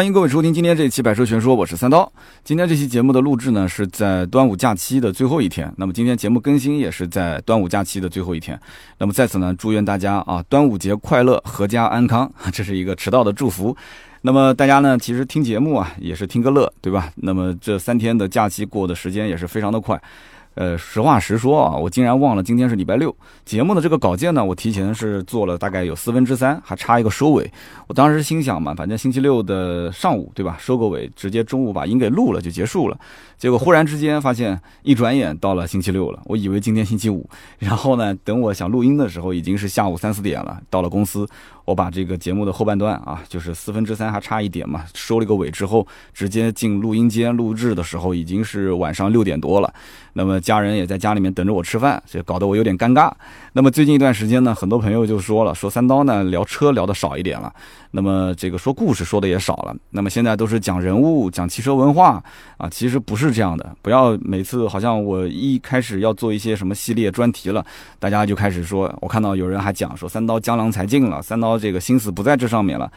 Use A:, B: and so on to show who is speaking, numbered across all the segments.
A: 欢迎各位收听今天这一期《百车全说》，我是三刀。今天这期节目的录制呢，是在端午假期的最后一天。那么今天节目更新也是在端午假期的最后一天。那么在此呢，祝愿大家啊，端午节快乐，阖家安康。这是一个迟到的祝福。那么大家呢，其实听节目啊，也是听个乐，对吧？那么这三天的假期过的时间也是非常的快。呃，实话实说啊，我竟然忘了今天是礼拜六。节目的这个稿件呢，我提前是做了大概有四分之三，还差一个收尾。我当时心想嘛，反正星期六的上午，对吧？收个尾，直接中午把音给录了就结束了。结果忽然之间发现，一转眼到了星期六了。我以为今天星期五，然后呢，等我想录音的时候，已经是下午三四点了。到了公司，我把这个节目的后半段啊，就是四分之三还差一点嘛，收了个尾之后，直接进录音间录制的时候，已经是晚上六点多了。那么家人也在家里面等着我吃饭，这搞得我有点尴尬。那么最近一段时间呢，很多朋友就说了，说三刀呢聊车聊的少一点了，那么这个说故事说的也少了。那么现在都是讲人物、讲汽车文化啊，其实不是这样的。不要每次好像我一开始要做一些什么系列专题了，大家就开始说，我看到有人还讲说三刀江郎才尽了，三刀这个心思不在这上面了。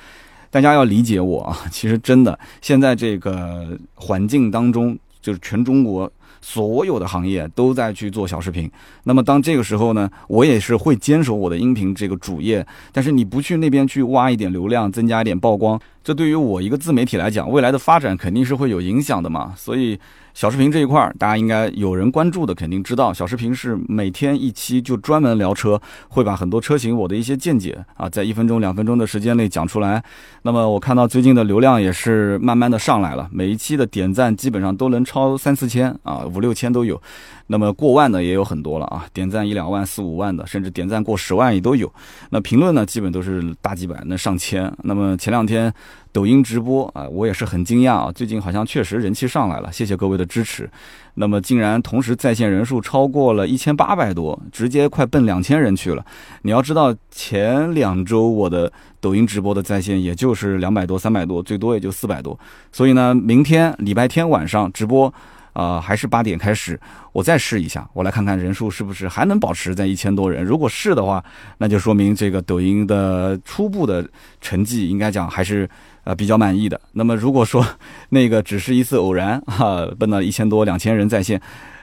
A: 大家要理解我啊，其实真的现在这个环境当中，就是全中国。所有的行业都在去做小视频，那么当这个时候呢，我也是会坚守我的音频这个主业，但是你不去那边去挖一点流量，增加一点曝光，这对于我一个自媒体来讲，未来的发展肯定是会有影响的嘛，所以。小视频这一块儿，大家应该有人关注的，肯定知道。小视频是每天一期，就专门聊车，会把很多车型我的一些见解啊，在一分钟、两分钟的时间内讲出来。那么我看到最近的流量也是慢慢的上来了，每一期的点赞基本上都能超三四千啊，五六千都有。那么过万的也有很多了啊，点赞一两万、四五万的，甚至点赞过十万也都有。那评论呢，基本都是大几百，那上千。那么前两天抖音直播啊，我也是很惊讶啊，最近好像确实人气上来了，谢谢各位的支持。那么竟然同时在线人数超过了一千八百多，直接快奔两千人去了。你要知道，前两周我的抖音直播的在线也就是两百多、三百多，最多也就四百多。所以呢，明天礼拜天晚上直播。啊，还是八点开始，我再试一下，我来看看人数是不是还能保持在一千多人。如果是的话，那就说明这个抖音的初步的成绩应该讲还是呃比较满意的。那么如果说 那个只是一次偶然哈，奔到一千多、两千人在线，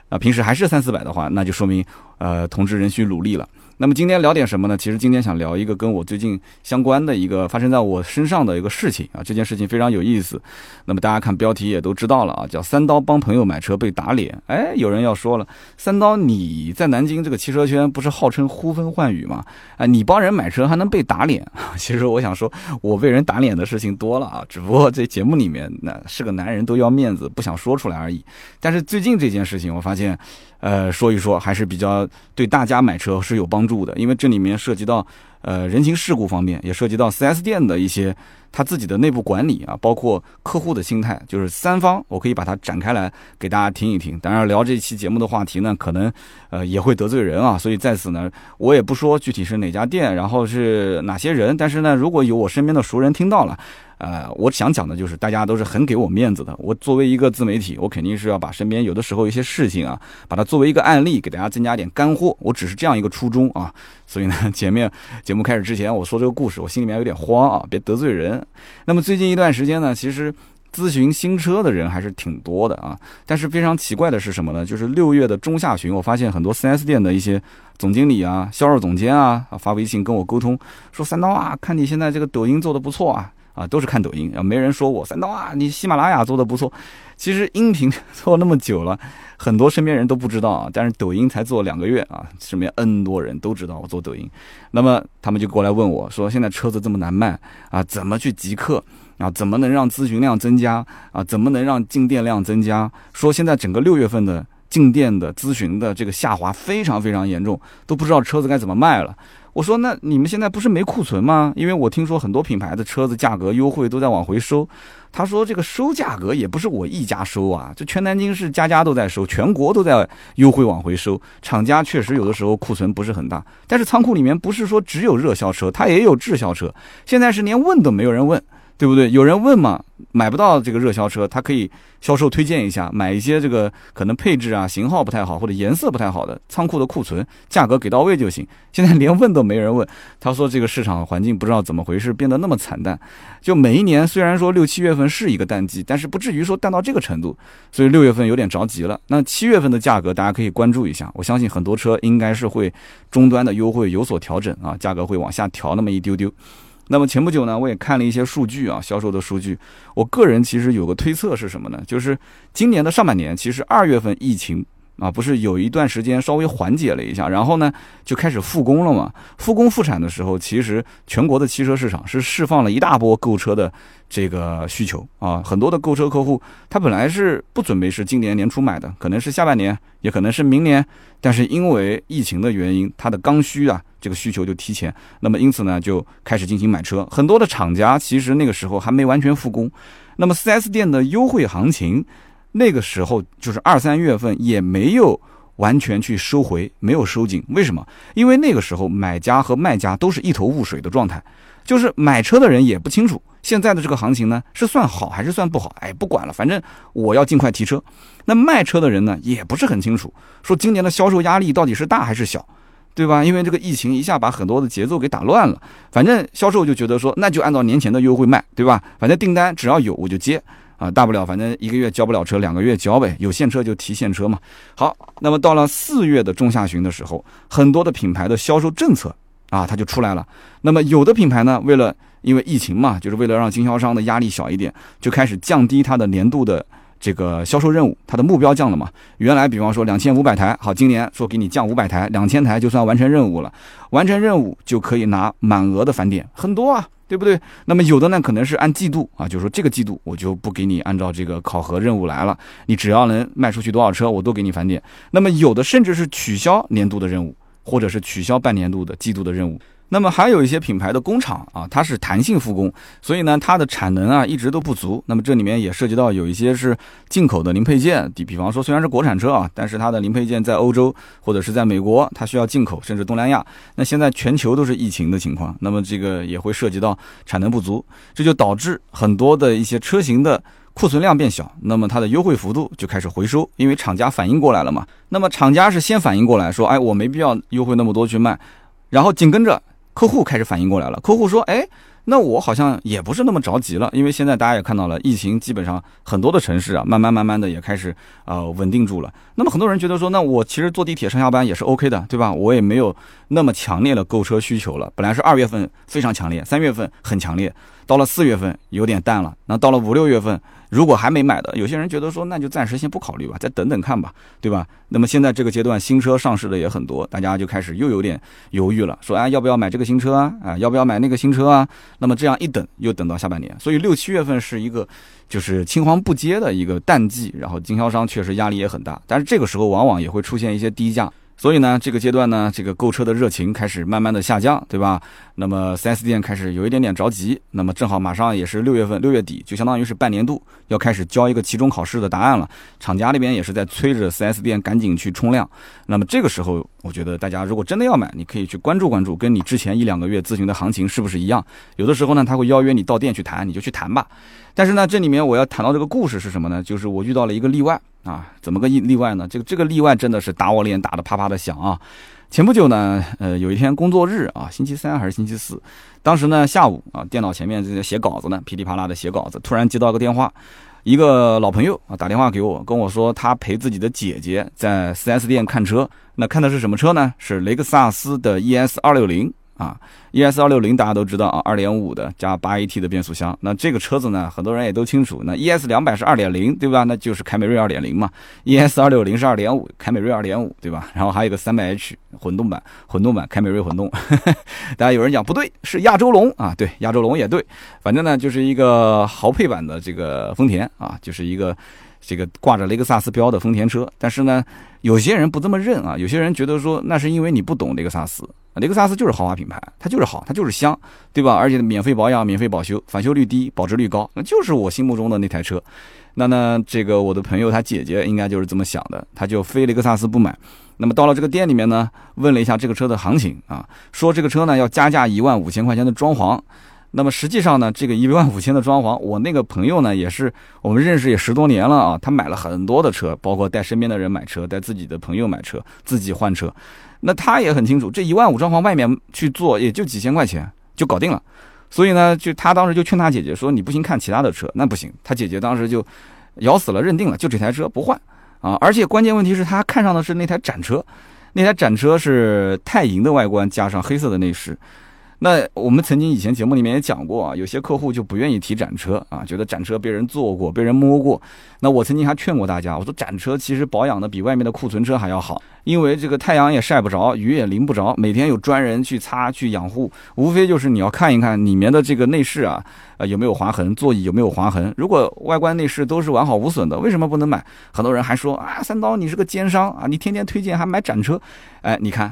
A: 啊，平时还是三四百的话，那就说明呃同志仍需努力了。那么今天聊点什么呢？其实今天想聊一个跟我最近相关的一个发生在我身上的一个事情啊，这件事情非常有意思。那么大家看标题也都知道了啊，叫三刀帮朋友买车被打脸。哎，有人要说了，三刀你在南京这个汽车圈不是号称呼风唤雨吗？啊，你帮人买车还能被打脸？其实我想说，我被人打脸的事情多了啊，只不过这节目里面那是个男人都要面子，不想说出来而已。但是最近这件事情，我发现。呃，说一说还是比较对大家买车是有帮助的，因为这里面涉及到呃人情世故方面，也涉及到 4S 店的一些他自己的内部管理啊，包括客户的心态，就是三方，我可以把它展开来给大家听一听。当然，聊这期节目的话题呢，可能呃也会得罪人啊，所以在此呢，我也不说具体是哪家店，然后是哪些人，但是呢，如果有我身边的熟人听到了。呃，我想讲的就是，大家都是很给我面子的。我作为一个自媒体，我肯定是要把身边有的时候一些事情啊，把它作为一个案例，给大家增加点干货。我只是这样一个初衷啊。所以呢，前面节目开始之前，我说这个故事，我心里面有点慌啊，别得罪人。那么最近一段时间呢，其实咨询新车的人还是挺多的啊。但是非常奇怪的是什么呢？就是六月的中下旬，我发现很多 4S 店的一些总经理啊、销售总监啊，发微信跟我沟通，说三刀啊，看你现在这个抖音做的不错啊。啊，都是看抖音啊，没人说我三刀啊，你喜马拉雅做的不错。其实音频 做那么久了，很多身边人都不知道啊。但是抖音才做两个月啊，身边 N 多人都知道我做抖音。那么他们就过来问我说，现在车子这么难卖啊，怎么去极客啊？怎么能让咨询量增加啊？怎么能让进店量增加？说现在整个六月份的进店的咨询的这个下滑非常非常严重，都不知道车子该怎么卖了。我说那你们现在不是没库存吗？因为我听说很多品牌的车子价格优惠都在往回收。他说这个收价格也不是我一家收啊，这全南京市家家都在收，全国都在优惠往回收。厂家确实有的时候库存不是很大，但是仓库里面不是说只有热销车，它也有滞销车。现在是连问都没有人问，对不对？有人问嘛，买不到这个热销车，他可以销售推荐一下，买一些这个可能配置啊、型号不太好或者颜色不太好的仓库的库存，价格给到位就行。现在连问都没人问，他说这个市场环境不知道怎么回事，变得那么惨淡。就每一年虽然说六七月份是一个淡季，但是不至于说淡到这个程度，所以六月份有点着急了。那七月份的价格大家可以关注一下，我相信很多车应该是会终端的优惠有所调整啊，价格会往下调那么一丢丢。那么前不久呢，我也看了一些数据啊，销售的数据。我个人其实有个推测是什么呢？就是今年的上半年，其实二月份疫情啊，不是有一段时间稍微缓解了一下，然后呢就开始复工了嘛。复工复产的时候，其实全国的汽车市场是释放了一大波购车的这个需求啊。很多的购车客户，他本来是不准备是今年年初买的，可能是下半年，也可能是明年，但是因为疫情的原因，他的刚需啊。这个需求就提前，那么因此呢，就开始进行买车。很多的厂家其实那个时候还没完全复工，那么 4S 店的优惠行情，那个时候就是二三月份也没有完全去收回，没有收紧。为什么？因为那个时候买家和卖家都是一头雾水的状态，就是买车的人也不清楚现在的这个行情呢是算好还是算不好。哎，不管了，反正我要尽快提车。那卖车的人呢也不是很清楚，说今年的销售压力到底是大还是小。对吧？因为这个疫情一下把很多的节奏给打乱了。反正销售就觉得说，那就按照年前的优惠卖，对吧？反正订单只要有我就接啊，大不了反正一个月交不了车，两个月交呗。有现车就提现车嘛。好，那么到了四月的中下旬的时候，很多的品牌的销售政策啊，它就出来了。那么有的品牌呢，为了因为疫情嘛，就是为了让经销商的压力小一点，就开始降低它的年度的。这个销售任务，它的目标降了嘛？原来比方说两千五百台，好，今年说给你降五百台，两千台就算完成任务了。完成任务就可以拿满额的返点，很多啊，对不对？那么有的呢，可能是按季度啊，就是说这个季度我就不给你按照这个考核任务来了，你只要能卖出去多少车，我都给你返点。那么有的甚至是取消年度的任务，或者是取消半年度的季度的任务。那么还有一些品牌的工厂啊，它是弹性复工，所以呢，它的产能啊一直都不足。那么这里面也涉及到有一些是进口的零配件，比比方说虽然是国产车啊，但是它的零配件在欧洲或者是在美国，它需要进口，甚至东南亚。那现在全球都是疫情的情况，那么这个也会涉及到产能不足，这就导致很多的一些车型的库存量变小，那么它的优惠幅度就开始回收，因为厂家反应过来了嘛。那么厂家是先反应过来，说，哎，我没必要优惠那么多去卖，然后紧跟着。客户开始反应过来了，客户说：“哎，那我好像也不是那么着急了，因为现在大家也看到了，疫情基本上很多的城市啊，慢慢慢慢的也开始呃稳定住了。那么很多人觉得说，那我其实坐地铁上下班也是 OK 的，对吧？我也没有那么强烈的购车需求了。本来是二月份非常强烈，三月份很强烈，到了四月份有点淡了，那到了五六月份。”如果还没买的，有些人觉得说，那就暂时先不考虑吧，再等等看吧，对吧？那么现在这个阶段新车上市的也很多，大家就开始又有点犹豫了，说啊，要不要买这个新车啊？啊，要不要买那个新车啊？那么这样一等，又等到下半年，所以六七月份是一个就是青黄不接的一个淡季，然后经销商确实压力也很大，但是这个时候往往也会出现一些低价。所以呢，这个阶段呢，这个购车的热情开始慢慢的下降，对吧？那么四 S 店开始有一点点着急。那么正好马上也是六月份，六月底就相当于是半年度要开始交一个期中考试的答案了。厂家那边也是在催着四 S 店赶紧去冲量。那么这个时候，我觉得大家如果真的要买，你可以去关注关注，跟你之前一两个月咨询的行情是不是一样？有的时候呢，他会邀约你到店去谈，你就去谈吧。但是呢，这里面我要谈到这个故事是什么呢？就是我遇到了一个例外。啊，怎么个例例外呢？这个这个例外真的是打我脸打得啪啪的响啊！前不久呢，呃，有一天工作日啊，星期三还是星期四，当时呢下午啊，电脑前面在写稿子呢，噼里啪啦的写稿子，突然接到个电话，一个老朋友啊打电话给我，跟我说他陪自己的姐姐在 4S 店看车，那看的是什么车呢？是雷克萨斯的 ES 二六零。啊，ES 二六零大家都知道啊，二点五的加八 AT 的变速箱。那这个车子呢，很多人也都清楚。那 ES 两百是二点零，对吧？那就是凯美瑞二点零嘛。ES 二六零是二点五，凯美瑞二点五，对吧？然后还有个三百 H 混动版，混动版凯美瑞混动。大家有人讲不对，是亚洲龙啊，对，亚洲龙也对。反正呢，就是一个豪配版的这个丰田啊，就是一个。这个挂着雷克萨斯标的丰田车，但是呢，有些人不这么认啊。有些人觉得说，那是因为你不懂雷克萨斯。雷克萨斯就是豪华品牌，它就是好，它就是香，对吧？而且免费保养、免费保修，返修率低，保值率高，那就是我心目中的那台车。那呢，这个我的朋友他姐姐应该就是这么想的，他就非雷克萨斯不买。那么到了这个店里面呢，问了一下这个车的行情啊，说这个车呢要加价一万五千块钱的装潢。那么实际上呢，这个一万五千的装潢，我那个朋友呢也是我们认识也十多年了啊，他买了很多的车，包括带身边的人买车，带自己的朋友买车，自己换车。那他也很清楚，这一万五装潢外面去做也就几千块钱就搞定了。所以呢，就他当时就劝他姐姐说：“你不行，看其他的车。”那不行，他姐姐当时就咬死了，认定了就这台车不换啊！而且关键问题是他看上的是那台展车，那台展车是钛银的外观加上黑色的内饰。那我们曾经以前节目里面也讲过啊，有些客户就不愿意提展车啊，觉得展车被人坐过、被人摸过。那我曾经还劝过大家，我说展车其实保养的比外面的库存车还要好，因为这个太阳也晒不着，雨也淋不着，每天有专人去擦、去养护，无非就是你要看一看里面的这个内饰啊，呃有没有划痕，座椅有没有划痕。如果外观内饰都是完好无损的，为什么不能买？很多人还说啊，三刀你是个奸商啊，你天天推荐还买展车，哎，你看。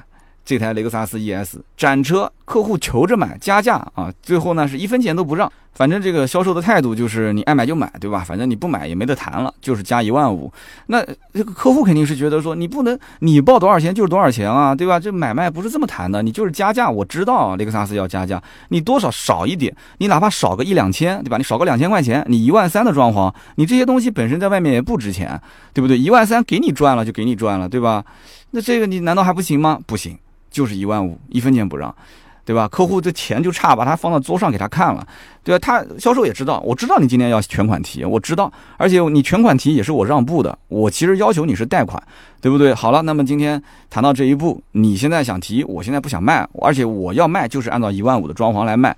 A: 这台雷克萨斯 ES 展车，客户求着买，加价啊，最后呢是一分钱都不让。反正这个销售的态度就是你爱买就买，对吧？反正你不买也没得谈了，就是加一万五。那这个客户肯定是觉得说你不能，你报多少钱就是多少钱啊，对吧？这买卖不是这么谈的，你就是加价。我知道雷克萨斯要加价，你多少少一点，你哪怕少个一两千，对吧？你少个两千块钱，你一万三的装潢，你这些东西本身在外面也不值钱，对不对？一万三给你赚了就给你赚了，对吧？那这个你难道还不行吗？不行。就是一万五，一分钱不让，对吧？客户这钱就差，把它放到桌上给他看了，对吧？他销售也知道，我知道你今天要全款提，我知道，而且你全款提也是我让步的，我其实要求你是贷款，对不对？好了，那么今天谈到这一步，你现在想提，我现在不想卖，而且我要卖就是按照一万五的装潢来卖，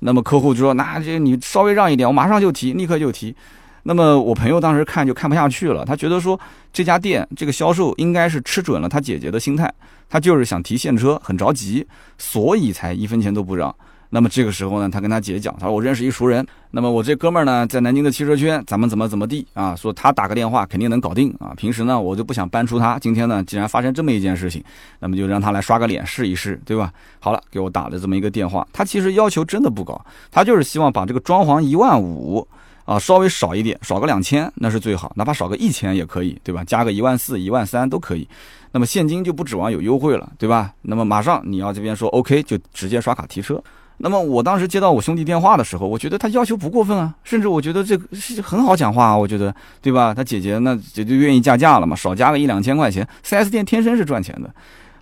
A: 那么客户就说，那这你稍微让一点，我马上就提，立刻就提。那么我朋友当时看就看不下去了，他觉得说这家店这个销售应该是吃准了他姐姐的心态，他就是想提现车，很着急，所以才一分钱都不让。那么这个时候呢，他跟他姐讲，他说我认识一熟人，那么我这哥们儿呢在南京的汽车圈，咱们怎么怎么地啊？说他打个电话肯定能搞定啊。平时呢我就不想搬出他，今天呢既然发生这么一件事情，那么就让他来刷个脸试一试，对吧？好了，给我打了这么一个电话，他其实要求真的不高，他就是希望把这个装潢一万五。啊，稍微少一点，少个两千那是最好，哪怕少个一千也可以，对吧？加个一万四、一万三都可以。那么现金就不指望有优惠了，对吧？那么马上你要这边说 OK，就直接刷卡提车。那么我当时接到我兄弟电话的时候，我觉得他要求不过分啊，甚至我觉得这个是很好讲话啊，我觉得对吧？他姐姐那姐就愿意加价了嘛，少加个一两千块钱，4S 店天生是赚钱的。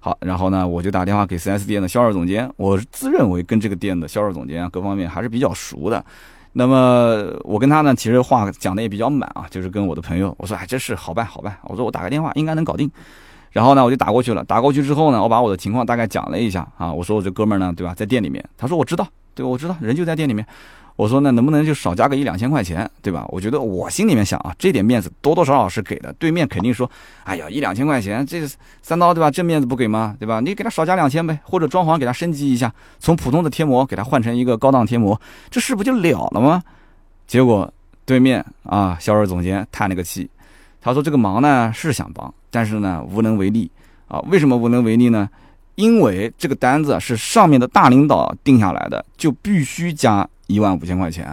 A: 好，然后呢，我就打电话给 4S 店的销售总监，我自认为跟这个店的销售总监啊各方面还是比较熟的。那么我跟他呢，其实话讲的也比较满啊，就是跟我的朋友我说，哎，这事好办好办，我说我打个电话应该能搞定。然后呢，我就打过去了，打过去之后呢，我把我的情况大概讲了一下啊，我说我这哥们呢，对吧，在店里面，他说我知道，对，我知道，人就在店里面。我说那能不能就少加个一两千块钱，对吧？我觉得我心里面想啊，这点面子多多少少是给的。对面肯定说，哎呀，一两千块钱，这三刀对吧？这面子不给吗？对吧？你给他少加两千呗，或者装潢给他升级一下，从普通的贴膜给他换成一个高档贴膜，这事不就了了吗？结果对面啊，销售总监叹了个气，他说这个忙呢是想帮，但是呢无能为力啊。为什么无能为力呢？因为这个单子是上面的大领导定下来的，就必须加。一万五千块钱，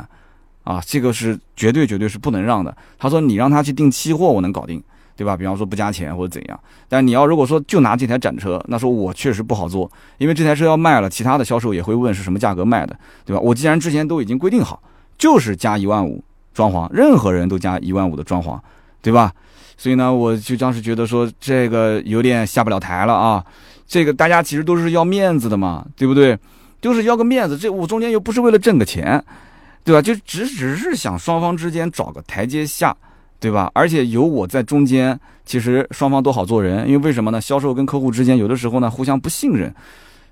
A: 啊，这个是绝对绝对是不能让的。他说你让他去订期货，我能搞定，对吧？比方说不加钱或者怎样。但你要如果说就拿这台展车，那说我确实不好做，因为这台车要卖了，其他的销售也会问是什么价格卖的，对吧？我既然之前都已经规定好，就是加一万五装潢，任何人都加一万五的装潢，对吧？所以呢，我就当时觉得说这个有点下不了台了啊。这个大家其实都是要面子的嘛，对不对？就是要个面子，这我中间又不是为了挣个钱，对吧？就只只是想双方之间找个台阶下，对吧？而且有我在中间，其实双方都好做人。因为为什么呢？销售跟客户之间有的时候呢互相不信任，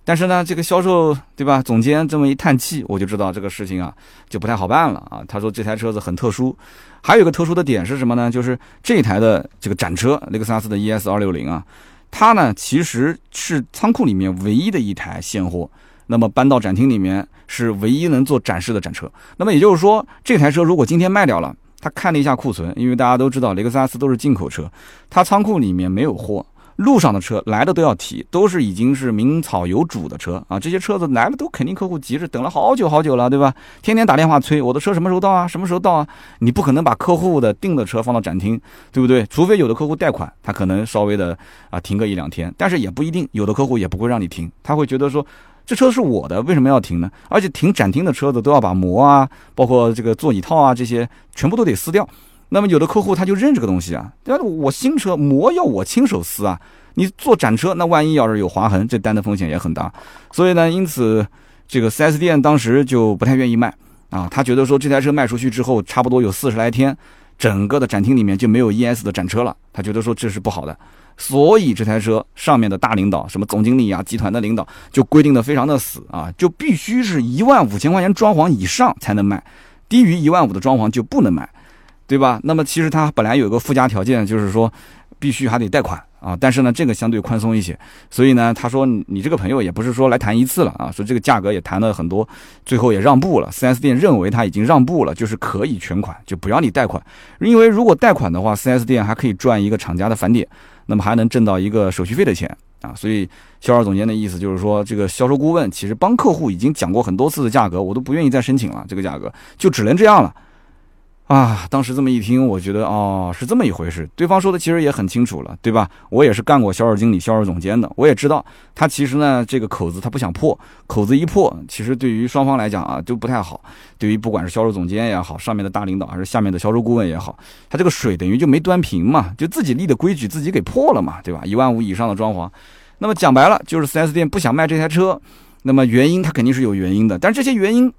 A: 但是呢这个销售对吧？总监这么一叹气，我就知道这个事情啊就不太好办了啊。他说这台车子很特殊，还有一个特殊的点是什么呢？就是这台的这个展车雷克萨斯的 ES 二六零啊，它呢其实是仓库里面唯一的一台现货。那么搬到展厅里面是唯一能做展示的展车。那么也就是说，这台车如果今天卖掉了，他看了一下库存，因为大家都知道雷克萨斯都是进口车，他仓库里面没有货，路上的车来的都要提，都是已经是名草有主的车啊。这些车子来了都肯定客户急着等了好久好久了，对吧？天天打电话催我的车什么时候到啊？什么时候到啊？你不可能把客户的订的车放到展厅，对不对？除非有的客户贷款，他可能稍微的啊停个一两天，但是也不一定，有的客户也不会让你停，他会觉得说。这车是我的，为什么要停呢？而且停展厅的车子都要把膜啊，包括这个座椅套啊这些全部都得撕掉。那么有的客户他就认这个东西啊，对吧？我新车膜要我亲手撕啊，你做展车，那万一要是有划痕，这单的风险也很大。所以呢，因此这个 4S 店当时就不太愿意卖啊，他觉得说这台车卖出去之后，差不多有四十来天，整个的展厅里面就没有 ES 的展车了，他觉得说这是不好的。所以这台车上面的大领导，什么总经理啊、集团的领导，就规定的非常的死啊，就必须是一万五千块钱装潢以上才能卖，低于一万五的装潢就不能卖，对吧？那么其实它本来有个附加条件，就是说必须还得贷款啊，但是呢这个相对宽松一些，所以呢他说你这个朋友也不是说来谈一次了啊，说这个价格也谈了很多，最后也让步了，4S 店认为他已经让步了，就是可以全款，就不要你贷款，因为如果贷款的话，4S 店还可以赚一个厂家的返点。那么还能挣到一个手续费的钱啊，所以销售总监的意思就是说，这个销售顾问其实帮客户已经讲过很多次的价格，我都不愿意再申请了，这个价格就只能这样了。啊，当时这么一听，我觉得哦，是这么一回事。对方说的其实也很清楚了，对吧？我也是干过销售经理、销售总监的，我也知道他其实呢，这个口子他不想破，口子一破，其实对于双方来讲啊，都不太好。对于不管是销售总监也好，上面的大领导还是下面的销售顾问也好，他这个水等于就没端平嘛，就自己立的规矩自己给破了嘛，对吧？一万五以上的装潢，那么讲白了就是 4S 店不想卖这台车，那么原因他肯定是有原因的，但是这些原因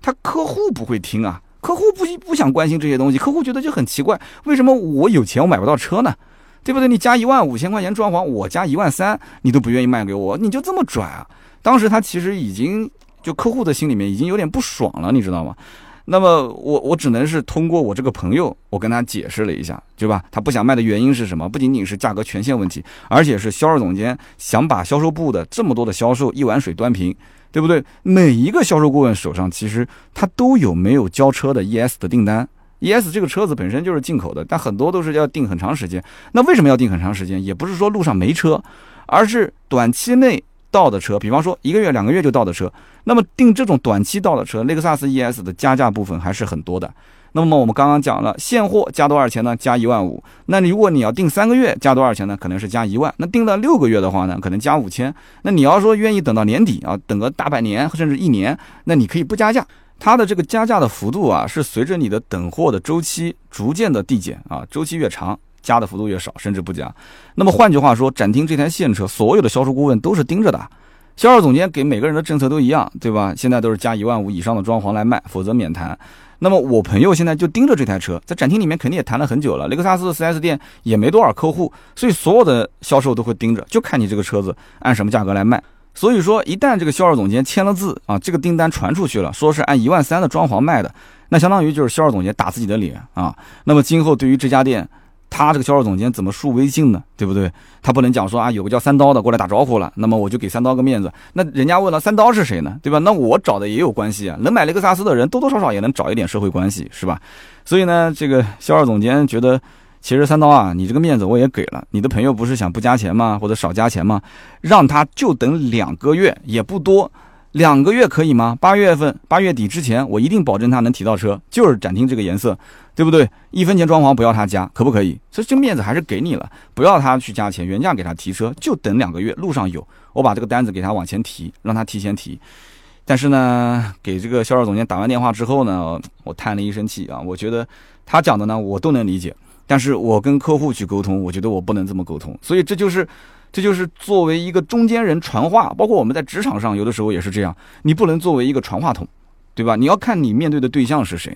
A: 他客户不会听啊。客户不不想关心这些东西，客户觉得就很奇怪，为什么我有钱我买不到车呢？对不对？你加一万五千块钱装潢，我加一万三，你都不愿意卖给我，你就这么拽啊？当时他其实已经就客户的心里面已经有点不爽了，你知道吗？那么我我只能是通过我这个朋友，我跟他解释了一下，对吧？他不想卖的原因是什么？不仅仅是价格权限问题，而且是销售总监想把销售部的这么多的销售一碗水端平。对不对？每一个销售顾问手上其实他都有没有交车的 ES 的订单，ES 这个车子本身就是进口的，但很多都是要订很长时间。那为什么要订很长时间？也不是说路上没车，而是短期内到的车，比方说一个月、两个月就到的车。那么订这种短期到的车，雷克萨斯 ES 的加价部分还是很多的。那么我们刚刚讲了，现货加多少钱呢？加一万五。那你如果你要订三个月，加多少钱呢？可能是加一万。那订了六个月的话呢，可能加五千。那你要说愿意等到年底啊，等个大半年甚至一年，那你可以不加价。它的这个加价的幅度啊，是随着你的等货的周期逐渐的递减啊，周期越长，加的幅度越少，甚至不加。那么换句话说，展厅这台现车，所有的销售顾问都是盯着的，销售总监给每个人的政策都一样，对吧？现在都是加一万五以上的装潢来卖，否则免谈。那么我朋友现在就盯着这台车，在展厅里面肯定也谈了很久了。雷克萨斯的 4S 店也没多少客户，所以所有的销售都会盯着，就看你这个车子按什么价格来卖。所以说，一旦这个销售总监签了字啊，这个订单传出去了，说是按一万三的装潢卖的，那相当于就是销售总监打自己的脸啊。那么今后对于这家店，他这个销售总监怎么树威信呢？对不对？他不能讲说啊，有个叫三刀的过来打招呼了，那么我就给三刀个面子。那人家问了三刀是谁呢？对吧？那我找的也有关系啊，能买雷克萨斯的人多多少少也能找一点社会关系，是吧？所以呢，这个销售总监觉得，其实三刀啊，你这个面子我也给了，你的朋友不是想不加钱吗？或者少加钱吗？让他就等两个月，也不多。两个月可以吗？八月份八月底之前，我一定保证他能提到车，就是展厅这个颜色，对不对？一分钱装潢不要他加，可不可以？所以这面子还是给你了，不要他去加钱，原价给他提车，就等两个月，路上有，我把这个单子给他往前提，让他提前提。但是呢，给这个销售总监打完电话之后呢，我叹了一声气啊，我觉得他讲的呢，我都能理解，但是我跟客户去沟通，我觉得我不能这么沟通，所以这就是。这就是作为一个中间人传话，包括我们在职场上有的时候也是这样，你不能作为一个传话筒，对吧？你要看你面对的对象是谁，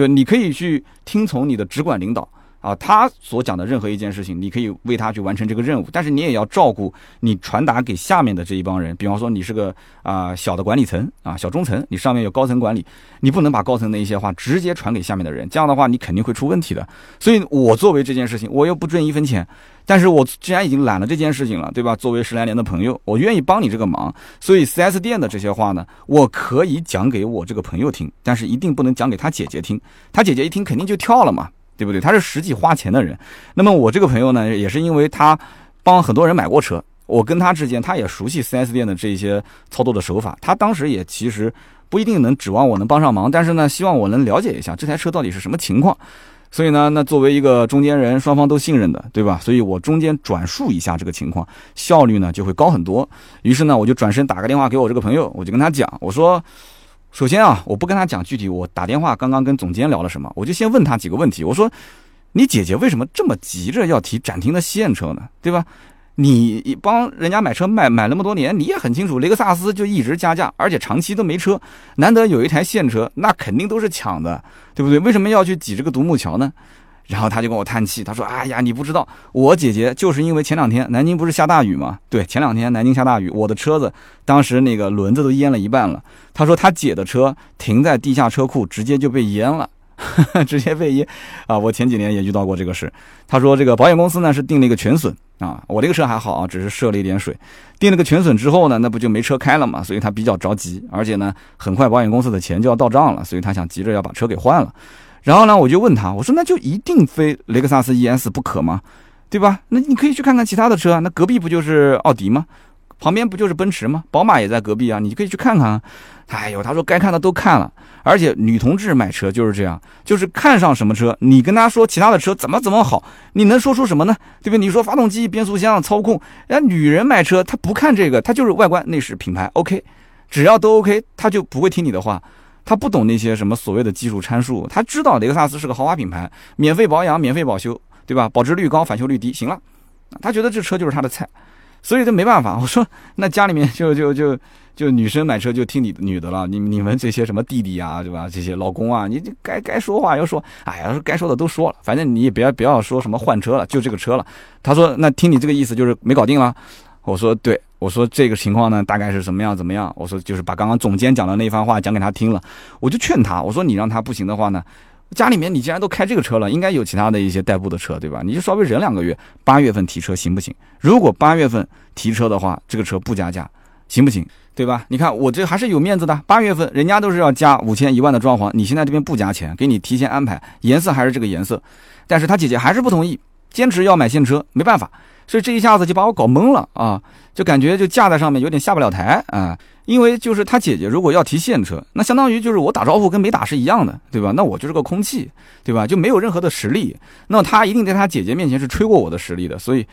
A: 对？你可以去听从你的直管领导。啊，他所讲的任何一件事情，你可以为他去完成这个任务，但是你也要照顾你传达给下面的这一帮人。比方说，你是个啊小的管理层啊小中层，你上面有高层管理，你不能把高层的一些话直接传给下面的人，这样的话你肯定会出问题的。所以我作为这件事情，我又不挣一分钱，但是我既然已经揽了这件事情了，对吧？作为十来年的朋友，我愿意帮你这个忙。所以 4S 店的这些话呢，我可以讲给我这个朋友听，但是一定不能讲给他姐姐听，他姐姐一听肯定就跳了嘛。对不对？他是实际花钱的人。那么我这个朋友呢，也是因为他帮很多人买过车，我跟他之间，他也熟悉 4S 店的这些操作的手法。他当时也其实不一定能指望我能帮上忙，但是呢，希望我能了解一下这台车到底是什么情况。所以呢，那作为一个中间人，双方都信任的，对吧？所以我中间转述一下这个情况，效率呢就会高很多。于是呢，我就转身打个电话给我这个朋友，我就跟他讲，我说，首先啊，我不跟他讲具体我打电话刚刚跟总监聊了什么，我就先问他几个问题。我说，你姐姐为什么这么急着要提展厅的现车呢？对吧？你帮人家买车卖买那么多年，你也很清楚，雷克萨斯就一直加价，而且长期都没车，难得有一台现车，那肯定都是抢的，对不对？为什么要去挤这个独木桥呢？然后他就跟我叹气，他说：“哎呀，你不知道，我姐姐就是因为前两天南京不是下大雨吗？对，前两天南京下大雨，我的车子当时那个轮子都淹了一半了。他说他姐的车停在地下车库，直接就被淹了。”直接被淹啊！我前几年也遇到过这个事。他说这个保险公司呢是定了一个全损啊，我这个车还好啊，只是涉了一点水。定了个全损之后呢，那不就没车开了嘛？所以他比较着急，而且呢，很快保险公司的钱就要到账了，所以他想急着要把车给换了。然后呢，我就问他，我说那就一定非雷克萨斯 ES 不可吗？对吧？那你可以去看看其他的车啊，那隔壁不就是奥迪吗？旁边不就是奔驰吗？宝马也在隔壁啊，你可以去看看啊。哎呦，他说该看的都看了，而且女同志买车就是这样，就是看上什么车，你跟她说其他的车怎么怎么好，你能说出什么呢？对不对？你说发动机、变速箱、操控，人家女人买车她不看这个，她就是外观、内饰、品牌，OK，只要都 OK，她就不会听你的话，他不懂那些什么所谓的技术参数，他知道雷克萨斯是个豪华品牌，免费保养、免费保修，对吧？保值率高，返修率低，行了，他觉得这车就是他的菜。所以这没办法，我说那家里面就就就就女生买车就听你女的了，你你们这些什么弟弟啊，对吧？这些老公啊，你该该说话要说，哎呀，该说的都说了，反正你也别不要说什么换车了，就这个车了。他说那听你这个意思就是没搞定了。我说对，我说这个情况呢大概是怎么样怎么样？我说就是把刚刚总监讲的那番话讲给他听了，我就劝他，我说你让他不行的话呢。家里面你既然都开这个车了，应该有其他的一些代步的车，对吧？你就稍微忍两个月，八月份提车行不行？如果八月份提车的话，这个车不加价，行不行？对吧？你看我这还是有面子的。八月份人家都是要加五千一万的装潢，你现在这边不加钱，给你提前安排，颜色还是这个颜色，但是他姐姐还是不同意，坚持要买现车，没办法。所以这一下子就把我搞懵了啊，就感觉就架在上面有点下不了台啊。因为就是他姐姐如果要提现车，那相当于就是我打招呼跟没打是一样的，对吧？那我就是个空气，对吧？就没有任何的实力。那他一定在他姐姐面前是吹过我的实力的。所以，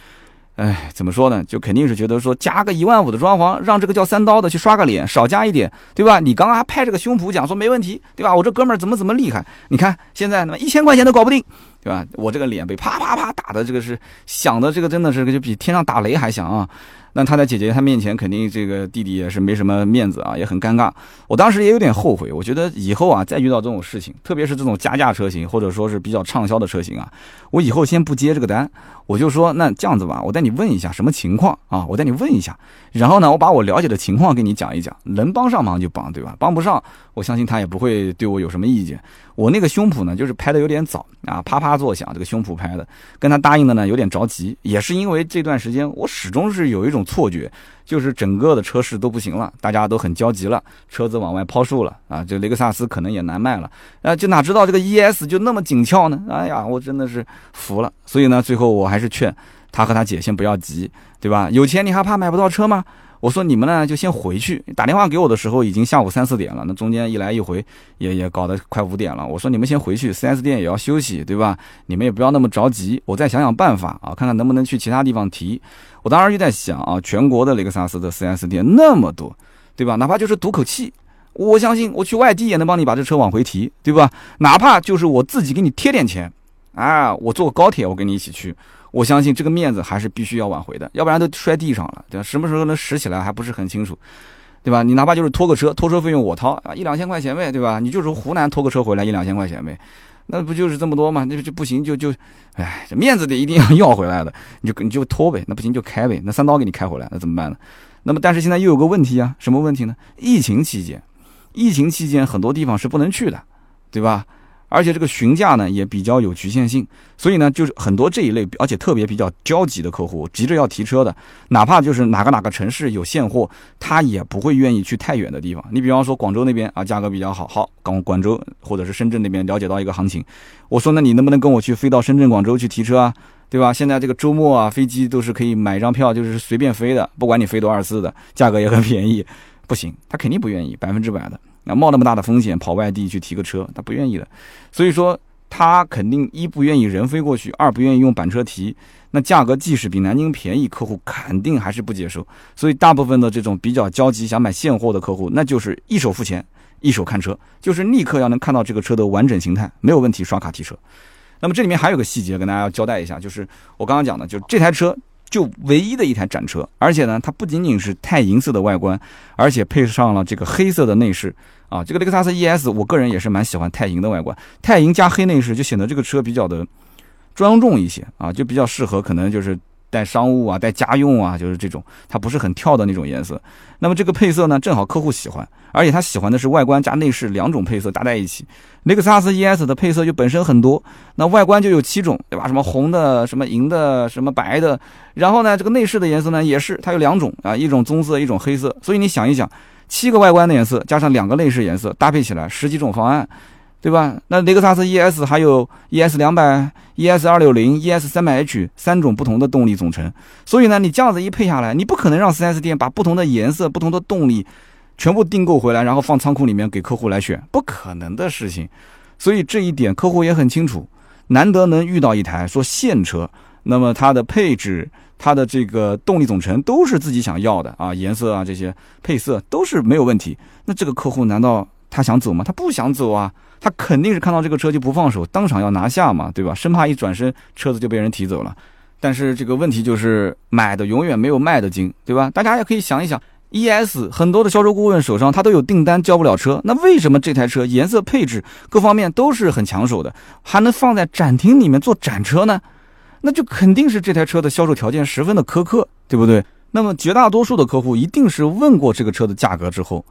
A: 哎，怎么说呢？就肯定是觉得说加个一万五的装潢，让这个叫三刀的去刷个脸，少加一点，对吧？你刚刚还拍着个胸脯讲说没问题，对吧？我这哥们儿怎么怎么厉害？你看现在他妈 一千块钱都搞不定。对吧？我这个脸被啪啪啪打的，这个是响的，这个真的是就比天上打雷还响啊！那他在姐姐他面前，肯定这个弟弟也是没什么面子啊，也很尴尬。我当时也有点后悔，我觉得以后啊，再遇到这种事情，特别是这种加价车型，或者说是比较畅销的车型啊，我以后先不接这个单，我就说那这样子吧，我带你问一下什么情况啊？我带你问一下，然后呢，我把我了解的情况给你讲一讲，能帮上忙就帮，对吧？帮不上，我相信他也不会对我有什么意见。我那个胸脯呢，就是拍的有点早啊，啪啪作响，这个胸脯拍的，跟他答应的呢有点着急，也是因为这段时间我始终是有一种错觉，就是整个的车市都不行了，大家都很焦急了，车子往外抛售了啊，这雷克萨斯可能也难卖了啊，就哪知道这个 ES 就那么紧俏呢？哎呀，我真的是服了。所以呢，最后我还是劝他和他姐先不要急，对吧？有钱你还怕买不到车吗？我说你们呢就先回去。打电话给我的时候已经下午三四点了，那中间一来一回也也搞得快五点了。我说你们先回去，4S 店也要休息，对吧？你们也不要那么着急，我再想想办法啊，看看能不能去其他地方提。我当时就在想啊，全国的雷克萨斯的 4S 店那么多，对吧？哪怕就是赌口气，我相信我去外地也能帮你把这车往回提，对吧？哪怕就是我自己给你贴点钱，啊，我坐高铁我跟你一起去。我相信这个面子还是必须要挽回的，要不然都摔地上了，对吧？什么时候能拾起来还不是很清楚，对吧？你哪怕就是拖个车，拖车费用我掏啊，一两千块钱呗，对吧？你就从湖南拖个车回来一两千块钱呗，那不就是这么多吗？那就不行就就，哎，这面子得一定要 要回来的，你就你就拖呗，那不行就开呗，那三刀给你开回来，那怎么办呢？那么但是现在又有个问题啊，什么问题呢？疫情期间，疫情期间很多地方是不能去的，对吧？而且这个询价呢也比较有局限性，所以呢就是很多这一类，而且特别比较焦急的客户，急着要提车的，哪怕就是哪个哪个城市有现货，他也不会愿意去太远的地方。你比方说广州那边啊，价格比较好，好广广州或者是深圳那边了解到一个行情，我说那你能不能跟我去飞到深圳、广州去提车啊？对吧？现在这个周末啊，飞机都是可以买一张票，就是随便飞的，不管你飞多少次的，价格也很便宜。不行，他肯定不愿意，百分之百的。那冒那么大的风险跑外地去提个车，他不愿意的。所以说他肯定一不愿意人飞过去，二不愿意用板车提，那价格即使比南京便宜，客户肯定还是不接受。所以大部分的这种比较焦急想买现货的客户，那就是一手付钱，一手看车，就是立刻要能看到这个车的完整形态，没有问题刷卡提车。那么这里面还有个细节跟大家要交代一下，就是我刚刚讲的，就这台车就唯一的一台展车，而且呢，它不仅仅是钛银色的外观，而且配上了这个黑色的内饰啊。这个雷克萨斯 ES，我个人也是蛮喜欢钛银的外观，钛银加黑内饰就显得这个车比较的庄重一些啊，就比较适合可能就是。带商务啊，带家用啊，就是这种，它不是很跳的那种颜色。那么这个配色呢，正好客户喜欢，而且他喜欢的是外观加内饰两种配色搭在一起。雷克萨斯 ES 的配色就本身很多，那外观就有七种，对吧？什么红的，什么银的，什么白的。然后呢，这个内饰的颜色呢，也是它有两种啊，一种棕色，一种黑色。所以你想一想，七个外观的颜色加上两个内饰颜色搭配起来，十几种方案。对吧？那雷克萨斯 ES 还有 ES 两百、ES 二六零、ES 三百 H 三种不同的动力总成，所以呢，你这样子一配下来，你不可能让 4S 店把不同的颜色、不同的动力全部订购回来，然后放仓库里面给客户来选，不可能的事情。所以这一点客户也很清楚，难得能遇到一台说现车，那么它的配置、它的这个动力总成都是自己想要的啊，颜色啊这些配色都是没有问题。那这个客户难道他想走吗？他不想走啊。他肯定是看到这个车就不放手，当场要拿下嘛，对吧？生怕一转身车子就被人提走了。但是这个问题就是买的永远没有卖的精，对吧？大家也可以想一想，ES 很多的销售顾问手上他都有订单交不了车，那为什么这台车颜色配置各方面都是很抢手的，还能放在展厅里面做展车呢？那就肯定是这台车的销售条件十分的苛刻，对不对？那么绝大多数的客户一定是问过这个车的价格之后。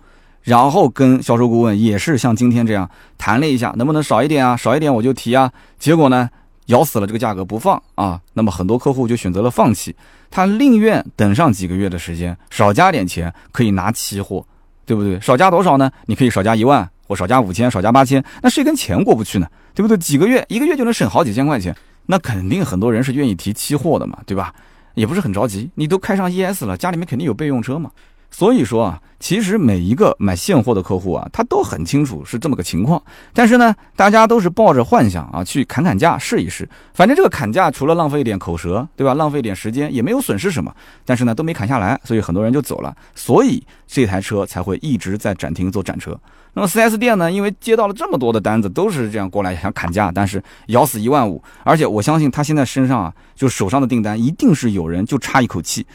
A: 然后跟销售顾问也是像今天这样谈了一下，能不能少一点啊？少一点我就提啊。结果呢，咬死了这个价格不放啊。那么很多客户就选择了放弃，他宁愿等上几个月的时间，少加点钱，可以拿期货，对不对？少加多少呢？你可以少加一万，或少加五千，少加八千，那谁跟钱过不去呢？对不对？几个月，一个月就能省好几千块钱，那肯定很多人是愿意提期货的嘛，对吧？也不是很着急，你都开上 ES 了，家里面肯定有备用车嘛。所以说啊，其实每一个买现货的客户啊，他都很清楚是这么个情况。但是呢，大家都是抱着幻想啊，去砍砍价试一试。反正这个砍价除了浪费一点口舌，对吧？浪费一点时间也没有损失什么。但是呢，都没砍下来，所以很多人就走了。所以这台车才会一直在展厅做展车。那么 4S 店呢，因为接到了这么多的单子，都是这样过来想砍价，但是咬死一万五。而且我相信他现在身上啊，就手上的订单一定是有人就差一口气。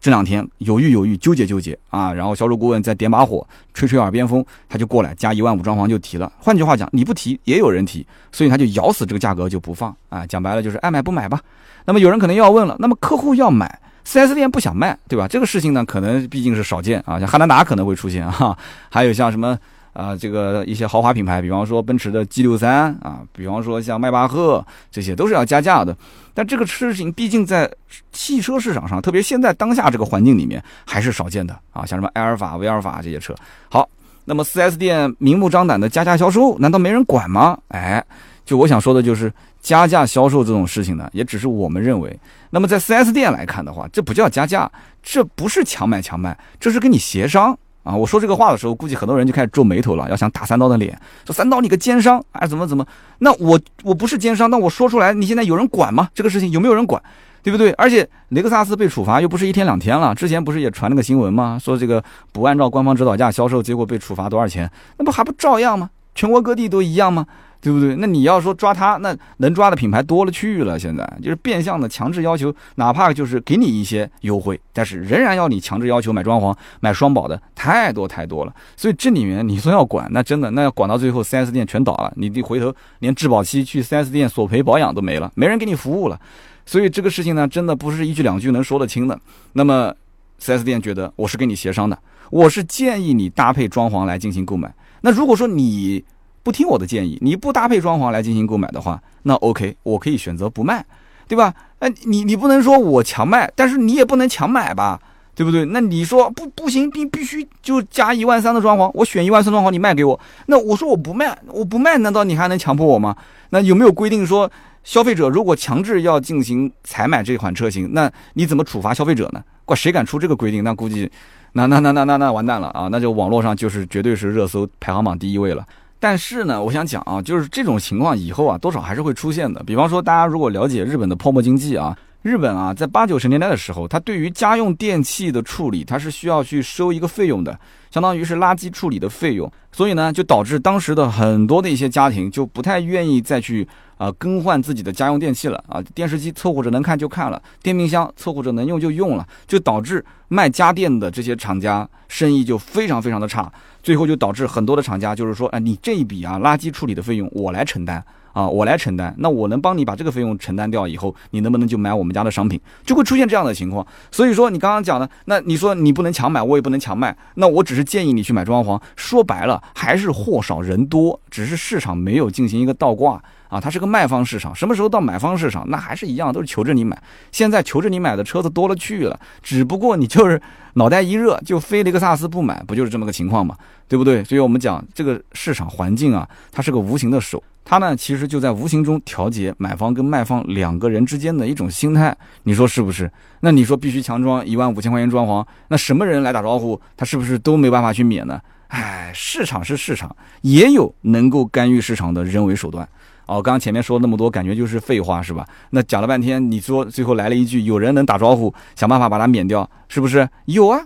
A: 这两天犹豫犹豫，纠结纠结啊，然后销售顾问再点把火，吹吹耳边风，他就过来加一万五装潢就提了。换句话讲，你不提也有人提，所以他就咬死这个价格就不放啊。讲白了就是爱买不买吧。那么有人可能要问了，那么客户要买，4S 店不想卖，对吧？这个事情呢，可能毕竟是少见啊，像汉兰达可能会出现啊，还有像什么。啊，这个一些豪华品牌，比方说奔驰的 G 六三啊，比方说像迈巴赫，这些都是要加价的。但这个事情毕竟在汽车市场上，特别现在当下这个环境里面，还是少见的啊。像什么埃尔法、威尔法这些车。好，那么 4S 店明目张胆的加价销售，难道没人管吗？哎，就我想说的就是加价销售这种事情呢，也只是我们认为。那么在 4S 店来看的话，这不叫加价，这不是强买强卖，这是跟你协商。啊，我说这个话的时候，估计很多人就开始皱眉头了，要想打三刀的脸，说三刀你个奸商，哎，怎么怎么？那我我不是奸商，那我说出来，你现在有人管吗？这个事情有没有人管，对不对？而且雷克萨斯被处罚又不是一天两天了，之前不是也传了个新闻吗？说这个不按照官方指导价销售，结果被处罚多少钱？那不还不照样吗？全国各地都一样吗？对不对？那你要说抓他，那能抓的品牌多了去了。现在就是变相的强制要求，哪怕就是给你一些优惠，但是仍然要你强制要求买装潢、买双保的太多太多了。所以这里面你说要管，那真的那要管到最后，4S 店全倒了，你得回头连质保期去 4S 店索赔保养都没了，没人给你服务了。所以这个事情呢，真的不是一句两句能说得清的。那么 4S 店觉得我是跟你协商的，我是建议你搭配装潢来进行购买。那如果说你不听我的建议，你不搭配装潢来进行购买的话，那 OK，我可以选择不卖，对吧？哎，你你不能说我强卖，但是你也不能强买吧，对不对？那你说不不行，必必须就加一万三的装潢，我选一万三装潢，你卖给我，那我说我不卖，我不卖，难道你还能强迫我吗？那有没有规定说消费者如果强制要进行采买这款车型，那你怎么处罚消费者呢？怪谁敢出这个规定？那估计那那那那那那完蛋了啊！那就网络上就是绝对是热搜排行榜第一位了。但是呢，我想讲啊，就是这种情况以后啊，多少还是会出现的。比方说，大家如果了解日本的泡沫经济啊，日本啊，在八九十年代的时候，它对于家用电器的处理，它是需要去收一个费用的，相当于是垃圾处理的费用。所以呢，就导致当时的很多的一些家庭就不太愿意再去啊更换自己的家用电器了啊，电视机凑合着能看就看了，电冰箱凑合着能用就用了，就导致卖家电的这些厂家生意就非常非常的差。最后就导致很多的厂家就是说，哎，你这一笔啊垃圾处理的费用我来承担啊，我来承担，那我能帮你把这个费用承担掉以后，你能不能就买我们家的商品？就会出现这样的情况。所以说你刚刚讲的，那你说你不能强买，我也不能强卖，那我只是建议你去买装潢。说白了还是货少人多，只是市场没有进行一个倒挂。啊，它是个卖方市场，什么时候到买方市场，那还是一样，都是求着你买。现在求着你买的车子多了去了，只不过你就是脑袋一热就非雷克萨斯不买，不就是这么个情况吗？对不对？所以我们讲这个市场环境啊，它是个无形的手，它呢其实就在无形中调节买方跟卖方两个人之间的一种心态，你说是不是？那你说必须强装一万五千块钱装潢，那什么人来打招呼，他是不是都没办法去免呢？哎，市场是市场，也有能够干预市场的人为手段。哦，刚刚前面说那么多，感觉就是废话，是吧？那讲了半天，你说最后来了一句，有人能打招呼，想办法把它免掉，是不是？有啊，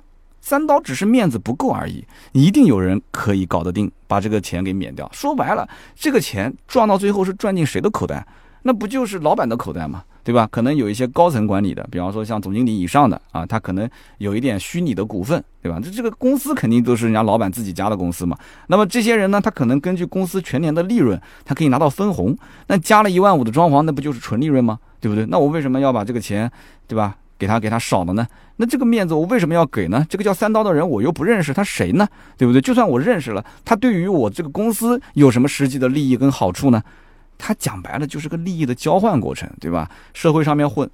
A: 三刀只是面子不够而已，一定有人可以搞得定，把这个钱给免掉。说白了，这个钱赚到最后是赚进谁的口袋？那不就是老板的口袋吗？对吧？可能有一些高层管理的，比方说像总经理以上的啊，他可能有一点虚拟的股份，对吧？这这个公司肯定都是人家老板自己家的公司嘛。那么这些人呢，他可能根据公司全年的利润，他可以拿到分红。那加了一万五的装潢，那不就是纯利润吗？对不对？那我为什么要把这个钱，对吧？给他给他少了呢？那这个面子我为什么要给呢？这个叫三刀的人我又不认识，他谁呢？对不对？就算我认识了，他对于我这个公司有什么实际的利益跟好处呢？他讲白了就是个利益的交换过程，对吧？社会上面混，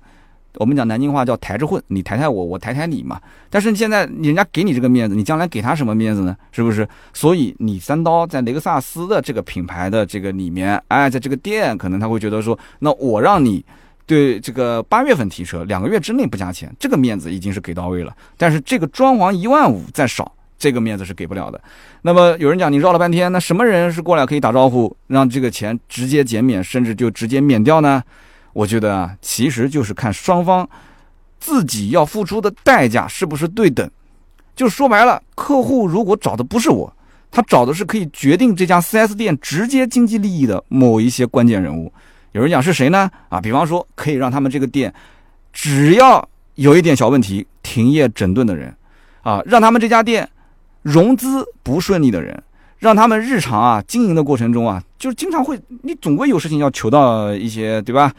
A: 我们讲南京话叫抬着混，你抬抬我，我抬抬你嘛。但是现在人家给你这个面子，你将来给他什么面子呢？是不是？所以你三刀在雷克萨斯的这个品牌的这个里面，哎，在这个店，可能他会觉得说，那我让你对这个八月份提车，两个月之内不加钱，这个面子已经是给到位了。但是这个装潢一万五再少。这个面子是给不了的。那么有人讲你绕了半天，那什么人是过来可以打招呼，让这个钱直接减免，甚至就直接免掉呢？我觉得啊，其实就是看双方自己要付出的代价是不是对等。就说白了，客户如果找的不是我，他找的是可以决定这家 4S 店直接经济利益的某一些关键人物。有人讲是谁呢？啊，比方说可以让他们这个店只要有一点小问题停业整顿的人，啊，让他们这家店。融资不顺利的人，让他们日常啊经营的过程中啊，就是经常会，你总归有事情要求到一些，对吧？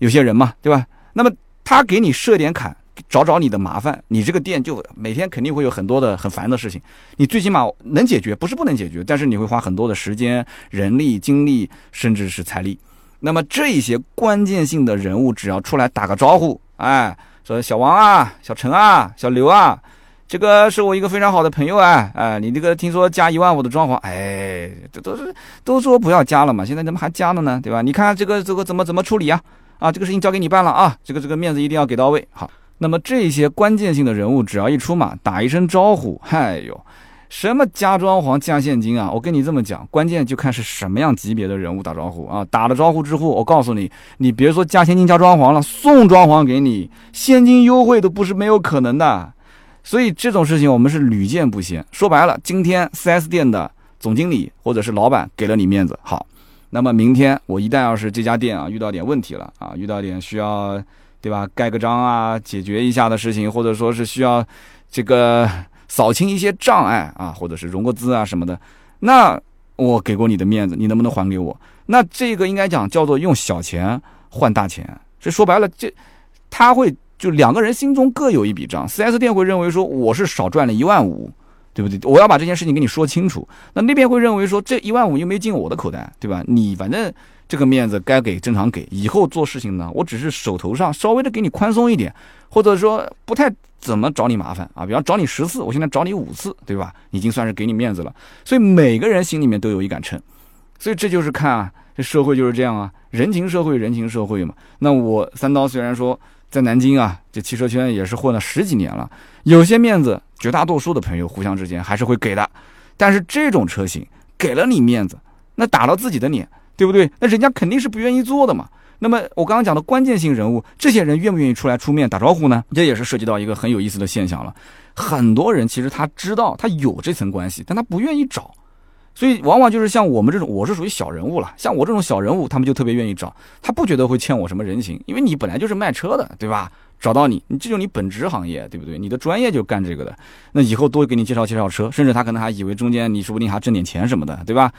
A: 有些人嘛，对吧？那么他给你设点坎，找找你的麻烦，你这个店就每天肯定会有很多的很烦的事情。你最起码能解决，不是不能解决，但是你会花很多的时间、人力、精力，甚至是财力。那么这些关键性的人物，只要出来打个招呼，哎，说小王啊、小陈啊、小刘啊。这个是我一个非常好的朋友啊，哎，你这个听说加一万五的装潢，哎，这都是都说不要加了嘛，现在怎么还加了呢？对吧？你看这个这个怎么怎么处理啊？啊，这个事情交给你办了啊，这个这个面子一定要给到位。好，那么这些关键性的人物只要一出马，打一声招呼，哎呦，什么加装潢加现金啊？我跟你这么讲，关键就看是什么样级别的人物打招呼啊。打了招呼之后，我告诉你，你别说加现金加装潢了，送装潢给你，现金优惠都不是没有可能的。所以这种事情我们是屡见不鲜。说白了，今天 4S 店的总经理或者是老板给了你面子，好，那么明天我一旦要是这家店啊遇到点问题了啊，遇到点需要对吧盖个章啊解决一下的事情，或者说是需要这个扫清一些障碍啊，或者是融个资啊什么的，那我给过你的面子，你能不能还给我？那这个应该讲叫做用小钱换大钱。这说白了，这他会。就两个人心中各有一笔账，4S 店会认为说我是少赚了一万五，对不对？我要把这件事情跟你说清楚。那那边会认为说这一万五又没进我的口袋，对吧？你反正这个面子该给正常给，以后做事情呢，我只是手头上稍微的给你宽松一点，或者说不太怎么找你麻烦啊。比方找你十次，我现在找你五次，对吧？已经算是给你面子了。所以每个人心里面都有一杆秤，所以这就是看啊，这社会就是这样啊，人情社会，人情社会嘛。那我三刀虽然说。在南京啊，这汽车圈也是混了十几年了，有些面子，绝大多数的朋友互相之间还是会给的。但是这种车型给了你面子，那打到自己的脸，对不对？那人家肯定是不愿意做的嘛。那么我刚刚讲的关键性人物，这些人愿不愿意出来出面打招呼呢？这也是涉及到一个很有意思的现象了。很多人其实他知道他有这层关系，但他不愿意找，所以往往就是像我们这种，我是属于小人物了。像我这种小人物，他们就特别愿意找，他不觉得会欠我什么人情，因为你本来就是卖车的，对吧？找到你，你这就是你本职行业，对不对？你的专业就干这个的，那以后多给你介绍介绍车，甚至他可能还以为中间你说不定还挣点钱什么的，对吧？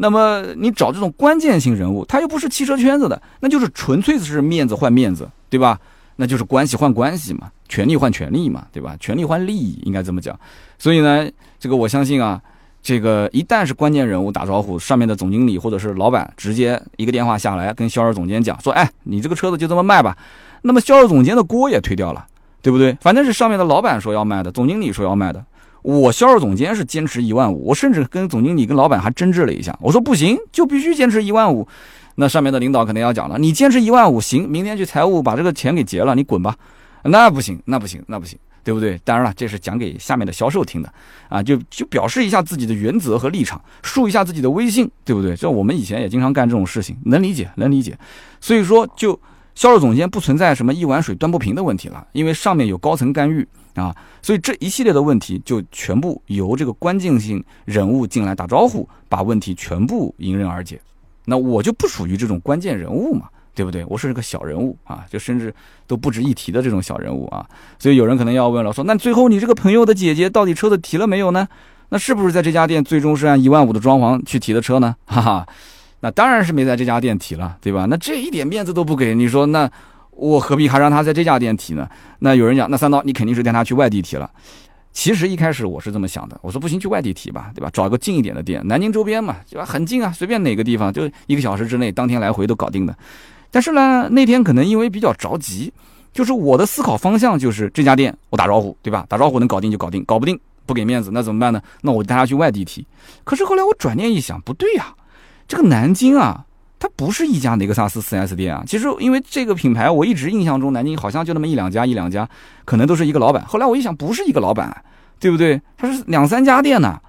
A: 那么你找这种关键性人物，他又不是汽车圈子的，那就是纯粹是面子换面子，对吧？那就是关系换关系嘛，权力换权力嘛，对吧？权力换利益，应该这么讲。所以呢，这个我相信啊，这个一旦是关键人物打招呼，上面的总经理或者是老板直接一个电话下来跟销售总监讲说，哎，你这个车子就这么卖吧。那么销售总监的锅也推掉了，对不对？反正是上面的老板说要卖的，总经理说要卖的。我销售总监是坚持一万五，我甚至跟总经理、跟老板还争执了一下，我说不行，就必须坚持一万五。那上面的领导肯定要讲了，你坚持一万五行，明天去财务把这个钱给结了，你滚吧。那不行，那不行，那不行，对不对？当然了，这是讲给下面的销售听的啊，就就表示一下自己的原则和立场，树一下自己的威信，对不对？这我们以前也经常干这种事情，能理解，能理解。所以说，就销售总监不存在什么一碗水端不平的问题了，因为上面有高层干预。啊，所以这一系列的问题就全部由这个关键性人物进来打招呼，把问题全部迎刃而解。那我就不属于这种关键人物嘛，对不对？我是个小人物啊，就甚至都不值一提的这种小人物啊。所以有人可能要问了，说那最后你这个朋友的姐姐到底车子提了没有呢？那是不是在这家店最终是按一万五的装潢去提的车呢？哈哈，那当然是没在这家店提了，对吧？那这一点面子都不给你说那。我何必还让他在这家店提呢？那有人讲，那三刀你肯定是带他去外地提了。其实一开始我是这么想的，我说不行，去外地提吧，对吧？找一个近一点的店，南京周边嘛，对吧？很近啊，随便哪个地方就一个小时之内，当天来回都搞定的。但是呢，那天可能因为比较着急，就是我的思考方向就是这家店我打招呼，对吧？打招呼能搞定就搞定，搞不定不给面子那怎么办呢？那我带他去外地提。可是后来我转念一想，不对呀，这个南京啊。它不是一家雷克萨斯四 S 店啊，其实因为这个品牌，我一直印象中南京好像就那么一两家，一两家，可能都是一个老板。后来我一想，不是一个老板，对不对？它是两三家店呢。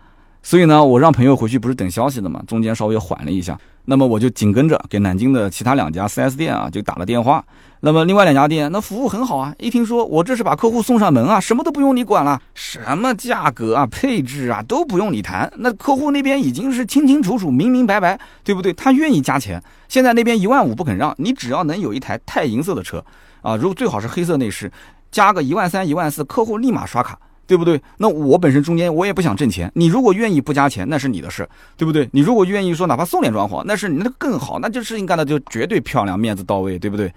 A: 所以呢，我让朋友回去不是等消息的嘛，中间稍微缓了一下。那么我就紧跟着给南京的其他两家四 S 店啊，就打了电话。那么另外两家店那服务很好啊，一听说我这是把客户送上门啊，什么都不用你管了，什么价格啊、配置啊都不用你谈，那客户那边已经是清清楚楚、明明白白，对不对？他愿意加钱，现在那边一万五不肯让你，只要能有一台钛银色的车啊，如果最好是黑色内饰，加个一万三、一万四，客户立马刷卡。对不对？那我本身中间我也不想挣钱。你如果愿意不加钱，那是你的事，对不对？你如果愿意说哪怕送点装潢，那是你那更好，那就事情干的，就绝对漂亮，面子到位，对不对？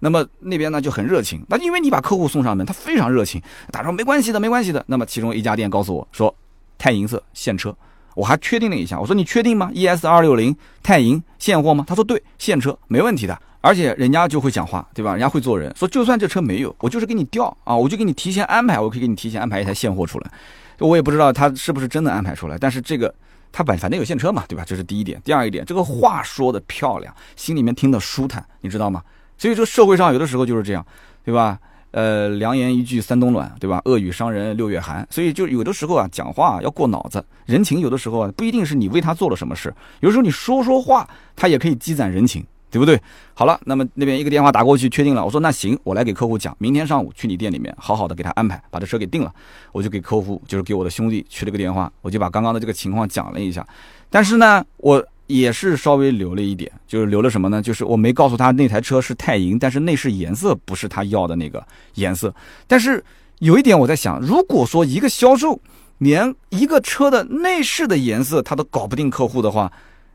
A: 那么那边呢就很热情，那因为你把客户送上门，他非常热情，打说没关系的，没关系的。那么其中一家店告诉我说，钛银色现车，我还确定了一下，我说你确定吗？ES 二六零钛银现货吗？他说对，现车没问题的。而且人家就会讲话，对吧？人家会做人，说就算这车没有，我就是给你调啊，我就给你提前安排，我可以给你提前安排一台现货出来。我也不知道他是不是真的安排出来，但是这个他反反正有现车嘛，对吧？这是第一点。第二一点，这个话说的漂亮，心里面听得舒坦，你知道吗？所以这社会上有的时候就是这样，对吧？呃，良言一句三冬暖，对吧？恶语伤人六月寒。所以就有的时候啊，讲话要过脑子，人情有的时候啊不一定是你为他做了什么事，有时候你说说话，他也可以积攒人情。对不对？好了，那么那边一个电话打过去，确定了。我说那行，我来给客户讲，明天上午去你店里面，好好的给他安排，把这车给定了。我就给客户，就是给我的兄弟去了个电话，我就把刚刚的这个情况讲了一下。但是呢，我也是稍微留了一点，就是留了什么呢？就是我没告诉他那台车是钛银，但是内饰颜色不是他要的那个颜色。但是有一点我在想，如果说一个销售连一个车的内饰的颜色他都搞不定客户的话，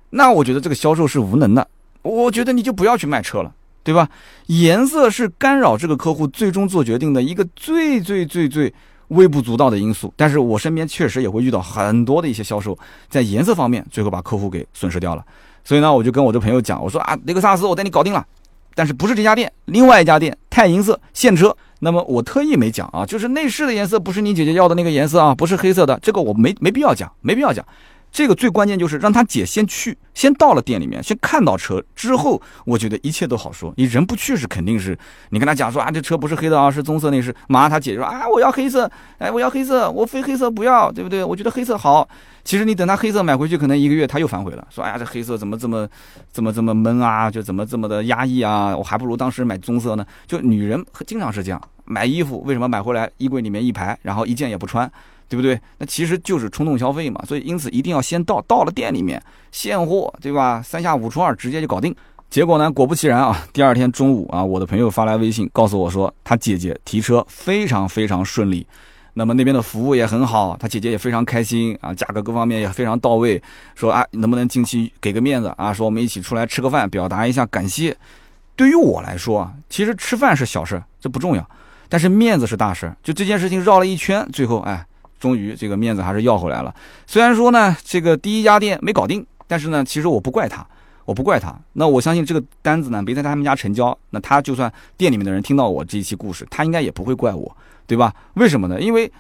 A: 那我觉得这个销售是无能的。我觉得你就不要去卖车了，对吧？颜色是干扰这个客户最终做决定的一个最最最最微不足道的因素。但是我身边确实也会遇到很多的一些销售，在颜色方面最后把客户给损失掉了。所以呢，我就跟我的朋友讲，我说啊，雷克萨斯我带你搞定了，但是不是这家店，另外一家店钛银色现车。那么我特意没讲啊，就是内饰的颜色不是你姐姐要的那个颜色啊，不是黑色的，这个我没没必要讲，没必要讲。这个最关键就是让他姐先去，先到了店里面，先看到车之后，我觉得一切都好说。你人不去是肯定是，你跟他讲说啊，这车不是黑的啊，是棕色内饰。马上他姐就说啊，我要黑色，哎，我要黑色，我非黑色不要，对不对？我觉得黑色好。其实你等他黑色买回去，可能一个月他又反悔了，说哎呀，这黑色怎么这么，这么这么闷啊？就怎么这么的压抑啊？我还不如当时买棕色呢。就女人经常是这样，买衣服为什么买回来衣柜里面一排，然后一件也不穿？对不对？那其实就是冲动消费嘛，所以因此一定要先到到了店里面现货，对吧？三下五除二直接就搞定。结果呢，果不其然啊，第二天中午啊，我的朋友发来微信告诉我说，他姐姐提车非常非常顺利，那么那边的服务也很好，他姐姐也非常开心啊，价格各方面也非常到位，说啊，能不能近期给个面子啊？说我们一起出来吃个饭，表达一下感谢。对于我来说啊，其实吃饭是小事，这不重要，但是面子是大事。就这件事情绕了一圈，最后哎。终于这个面子还是要回来了。虽然说呢，这个第一家店没搞定，但是呢，其实我不怪他，我不怪他。那我相信这个单子呢没在他们家成交，那他就算店里面的人听到我这一期故事，他应该也不会怪我，对吧？为什么呢？因为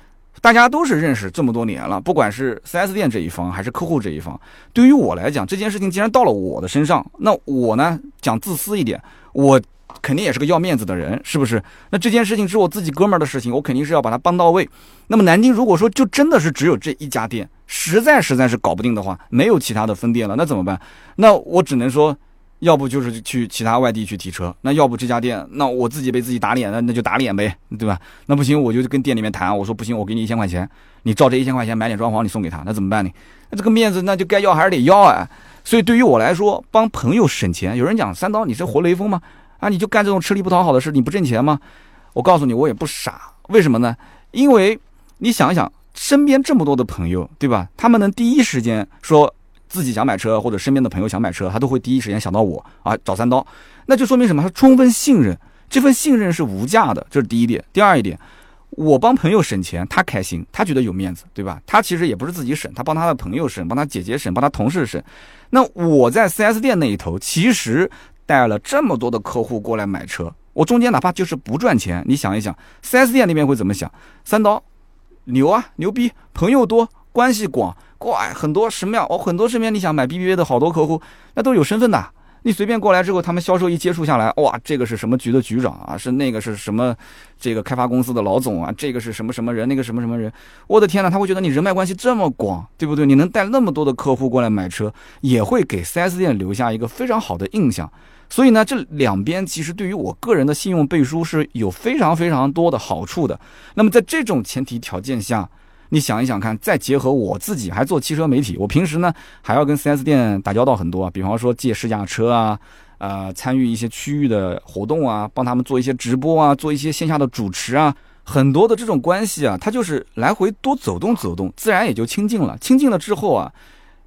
A: 大家都是认识这么多年了，不管是 4S 店这一方还是客户这一方，对于我来讲，这件事情既然到了我的身上，那我呢讲自私一点，我。肯定也是个要面子的人，是不是？那这件事情是我自己哥们儿的事情，我肯定是要把它帮到位。那么南京如果说就真的是只有这一家店，实在实在是搞不定的话，没有其他的分店了，那怎么办？那我只能说，要不就是去其他外地去提车，那要不这家店，那我自己被自己打脸了，那就打脸呗，对吧？那不行，我就跟店里面谈，我说不行，我给你一千块钱，你照这一千块钱买点装潢，你送给他，那怎么办呢？那这个面子那就该要还是得要啊。所以对于我来说，帮朋友省钱，有人讲三刀，你是活雷锋吗？啊，你就干这种吃力不讨好的事，你不挣钱吗？我告诉你，我也不傻。为什么呢？因为你想一想，身边这么多的朋友，对吧？他们能第一时间说自己想买车，或者身边的朋友想买车，他都会第一时间想到我啊，找三刀。那就说明什么？他充分信任，这份信任是无价的。这是第一点。第二一点，我帮朋友省钱，他开心，他觉得有面子，对吧？他其实也不是自己省，他帮他的朋友省，帮他姐姐省，帮他同事省。那我在 4S 店那一头，其实。带了这么多的客户过来买车，我中间哪怕就是不赚钱，你想一想，4S 店那边会怎么想？三刀，牛啊，牛逼，朋友多，关系广，怪很多什么样？哦，很多身边你想买 BBA 的好多客户，那都有身份的。你随便过来之后，他们销售一接触下来，哇，这个是什么局的局长啊？是那个是什么这个开发公司的老总啊？这个是什么什么人？那个什么什么人？我的天呐，他会觉得你人脉关系这么广，对不对？你能带那么多的客户过来买车，也会给 4S 店留下一个非常好的印象。所以呢，这两边其实对于我个人的信用背书是有非常非常多的好处的。那么在这种前提条件下，你想一想看，再结合我自己还做汽车媒体，我平时呢还要跟 4S 店打交道很多啊，比方说借试驾车啊，呃，参与一些区域的活动啊，帮他们做一些直播啊，做一些线下的主持啊，很多的这种关系啊，它就是来回多走动走动，自然也就亲近了。亲近了之后啊。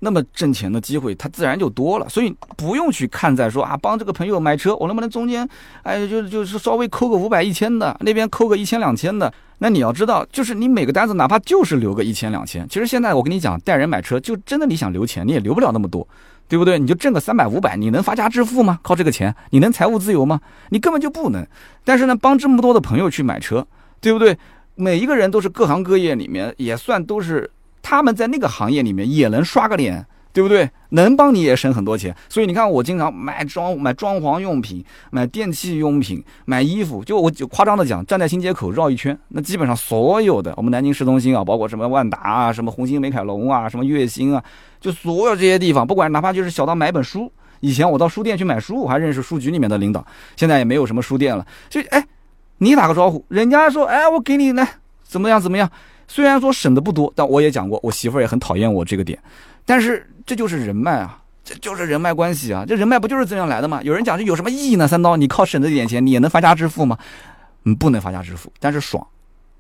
A: 那么挣钱的机会，它自然就多了，所以不用去看在说啊，帮这个朋友买车，我能不能中间，哎，就就是稍微扣个五百一千的，那边扣个一千两千的。那你要知道，就是你每个单子哪怕就是留个一千两千，其实现在我跟你讲，带人买车就真的你想留钱，你也留不了那么多，对不对？你就挣个三百五百，你能发家致富吗？靠这个钱，你能财务自由吗？你根本就不能。但是呢，帮这么多的朋友去买车，对不对？每一个人都是各行各业里面也算都是。他们在那个行业里面也能刷个脸，对不对？能帮你也省很多钱。所以你看，我经常买装买装潢用品、买电器用品、买衣服。就我就夸张的讲，站在新街口绕一圈，那基本上所有的我们南京市中心啊，包括什么万达啊、什么红星美凯龙啊、什么悦星啊，就所有这些地方，不管哪怕就是小到买本书。以前我到书店去买书，我还认识书局里面的领导。现在也没有什么书店了，就哎，你打个招呼，人家说哎，我给你来怎么样怎么样。虽然说省的不多，但我也讲过，我媳妇儿也很讨厌我这个点。但是这就是人脉啊，这就是人脉关系啊，这人脉不就是这样来的吗？有人讲这有什么意义呢？三刀，你靠省这点钱，你也能发家致富吗？嗯，不能发家致富，但是爽，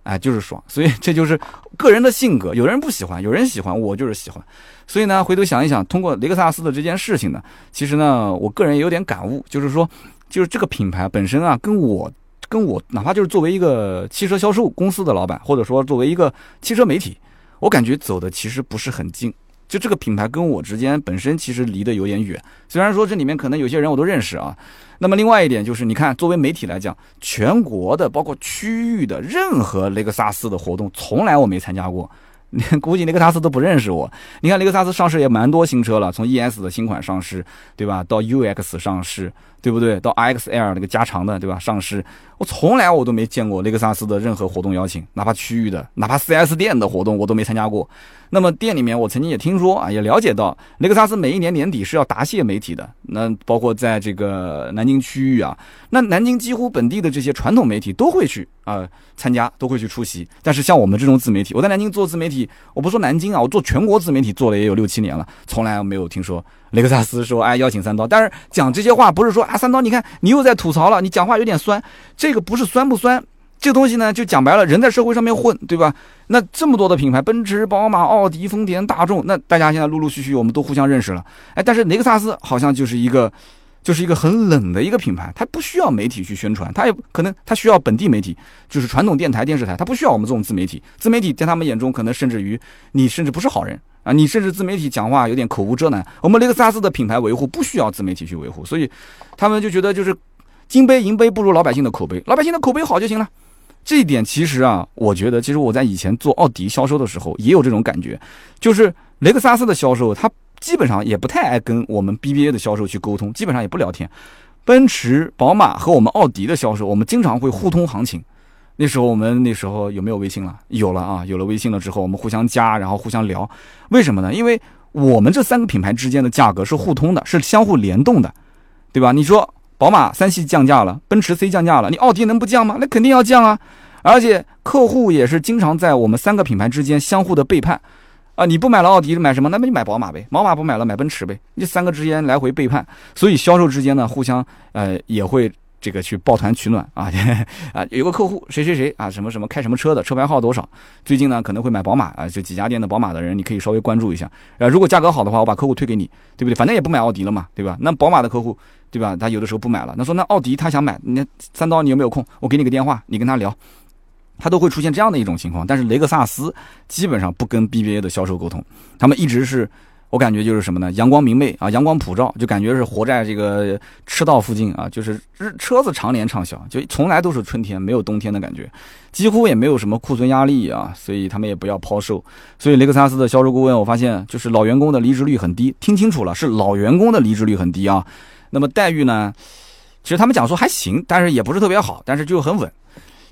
A: 哎，就是爽。所以这就是个人的性格，有人不喜欢，有人喜欢，我就是喜欢。所以呢，回头想一想，通过雷克萨斯的这件事情呢，其实呢，我个人也有点感悟，就是说，就是这个品牌本身啊，跟我。跟我哪怕就是作为一个汽车销售公司的老板，或者说作为一个汽车媒体，我感觉走的其实不是很近。就这个品牌跟我之间本身其实离得有点远。虽然说这里面可能有些人我都认识啊。那么另外一点就是，你看作为媒体来讲，全国的包括区域的任何雷克萨斯的活动，从来我没参加过。估计雷克萨斯都不认识我。你看雷克萨斯上市也蛮多新车了，从 ES 的新款上市，对吧？到 UX 上市，对不对？到 RXL 那个加长的，对吧？上市，我从来我都没见过雷克萨斯的任何活动邀请，哪怕区域的，哪怕 4S 店的活动我都没参加过。那么店里面，我曾经也听说啊，也了解到，雷克萨斯每一年年底是要答谢媒体的。那包括在这个南京区域啊，那南京几乎本地的这些传统媒体都会去啊参加，都会去出席。但是像我们这种自媒体，我在南京做自媒体，我不说南京啊，我做全国自媒体做了也有六七年了，从来没有听说雷克萨斯说哎邀请三刀。但是讲这些话不是说啊三刀，你看你又在吐槽了，你讲话有点酸，这个不是酸不酸。这个东西呢，就讲白了，人在社会上面混，对吧？那这么多的品牌，奔驰、宝马、奥迪、丰田、大众，那大家现在陆陆续续我们都互相认识了。哎，但是雷克萨斯好像就是一个，就是一个很冷的一个品牌，它不需要媒体去宣传，它也可能它需要本地媒体，就是传统电台、电视台，它不需要我们这种自媒体。自媒体在他们眼中，可能甚至于你甚至不是好人啊，你甚至自媒体讲话有点口无遮拦。我们雷克萨斯的品牌维护不需要自媒体去维护，所以他们就觉得就是金杯银杯不如老百姓的口碑，老百姓的口碑好就行了。这一点其实啊，我觉得其实我在以前做奥迪销售的时候也有这种感觉，就是雷克萨斯的销售他基本上也不太爱跟我们 BBA 的销售去沟通，基本上也不聊天。奔驰、宝马和我们奥迪的销售，我们经常会互通行情。那时候我们那时候有没有微信了？有了啊，有了微信了之后，我们互相加，然后互相聊。为什么呢？因为我们这三个品牌之间的价格是互通的，是相互联动的，对吧？你说。宝马三系降价了，奔驰 C 降价了，你奥迪能不降吗？那肯定要降啊！而且客户也是经常在我们三个品牌之间相互的背叛啊！你不买了奥迪买什么？那么你买宝马呗，宝马不买了买奔驰呗，这三个之间来回背叛，所以销售之间呢互相呃也会这个去抱团取暖 啊啊！有个客户谁谁谁啊什么什么开什么车的车牌号多少？最近呢可能会买宝马啊，这几家店的宝马的人你可以稍微关注一下啊！如果价格好的话，我把客户推给你，对不对？反正也不买奥迪了嘛，对吧？那宝马的客户。对吧？他有的时候不买了。那说那奥迪他想买，那三刀你有没有空？我给你个电话，你跟他聊，他都会出现这样的一种情况。但是雷克萨斯基本上不跟 BBA 的销售沟通，他们一直是我感觉就是什么呢？阳光明媚啊，阳光普照，就感觉是活在这个赤道附近啊，就是车子常年畅销，就从来都是春天，没有冬天的感觉，几乎也没有什么库存压力啊，所以他们也不要抛售。所以雷克萨斯的销售顾问，我发现就是老员工的离职率很低，听清楚了，是老员工的离职率很低啊。那么待遇呢？其实他们讲说还行，但是也不是特别好，但是就很稳。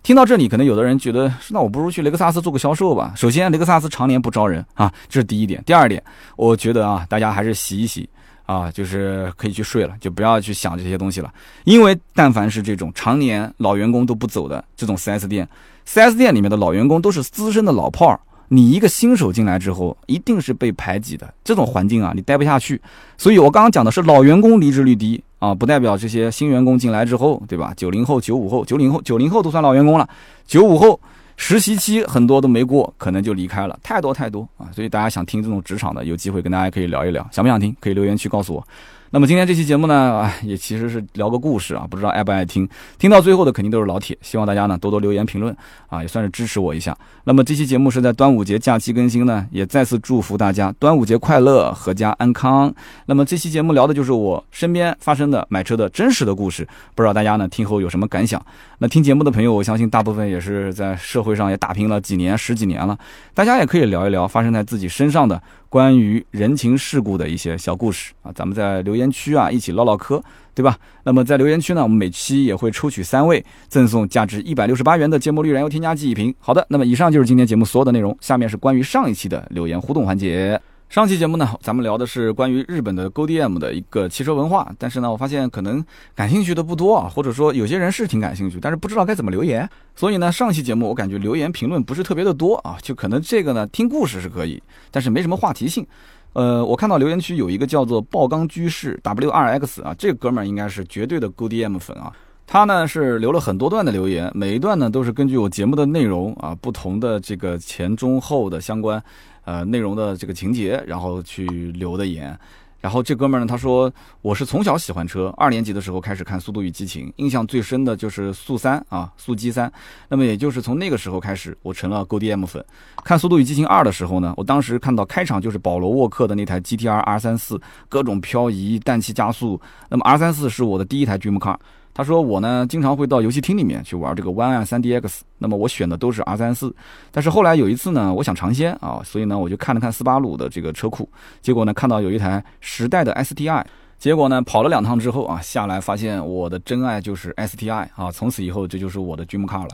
A: 听到这里，可能有的人觉得，那我不如去雷克萨斯做个销售吧。首先，雷克萨斯常年不招人啊，这是第一点。第二点，我觉得啊，大家还是洗一洗啊，就是可以去睡了，就不要去想这些东西了。因为但凡是这种常年老员工都不走的这种 4S 店，4S 店里面的老员工都是资深的老炮儿。你一个新手进来之后，一定是被排挤的。这种环境啊，你待不下去。所以我刚刚讲的是老员工离职率低啊，不代表这些新员工进来之后，对吧？九零后、九五后、九零后、九零后都算老员工了，九五后实习期很多都没过，可能就离开了，太多太多啊。所以大家想听这种职场的，有机会跟大家可以聊一聊，想不想听？可以留言区告诉我。那么今天这期节目呢，也其实是聊个故事啊，不知道爱不爱听。听到最后的肯定都是老铁，希望大家呢多多留言评论啊，也算是支持我一下。那么这期节目是在端午节假期更新呢，也再次祝福大家端午节快乐，阖家安康。那么这期节目聊的就是我身边发生的买车的真实的故事，不知道大家呢听后有什么感想？那听节目的朋友，我相信大部分也是在社会上也打拼了几年、十几年了，大家也可以聊一聊发生在自己身上的。关于人情世故的一些小故事啊，咱们在留言区啊一起唠唠嗑，对吧？那么在留言区呢，我们每期也会抽取三位，赠送价值一百六十八元的芥末绿燃油添加剂一瓶。好的，那么以上就是今天节目所有的内容，下面是关于上一期的留言互动环节。上期节目呢，咱们聊的是关于日本的 GoDM 的一个汽车文化，但是呢，我发现可能感兴趣的不多啊，或者说有些人是挺感兴趣，但是不知道该怎么留言。所以呢，上期节目我感觉留言评论不是特别的多啊，就可能这个呢听故事是可以，但是没什么话题性。呃，我看到留言区有一个叫做爆缸居士 W2X 啊，这个哥们儿应该是绝对的 GoDM 粉啊。他呢是留了很多段的留言，每一段呢都是根据我节目的内容啊，不同的这个前中后的相关。呃，内容的这个情节，然后去留的言，然后这哥们儿呢，他说 我是从小喜欢车，二年级的时候开始看《速度与激情》，印象最深的就是速三啊，速激三。那么也就是从那个时候开始，我成了 GoDM 粉。看《速度与激情二》的时候呢，我当时看到开场就是保罗沃克的那台 GTR R 三四，各种漂移、氮气加速。那么 R 三四是我的第一台 Dream Car。他说我呢经常会到游戏厅里面去玩这个 One S 3DX，那么我选的都是 R 三四，但是后来有一次呢，我想尝鲜啊，所以呢我就看了看斯巴鲁的这个车库，结果呢看到有一台时代的 STI，结果呢跑了两趟之后啊下来发现我的真爱就是 STI 啊，从此以后这就是我的 dream car 了。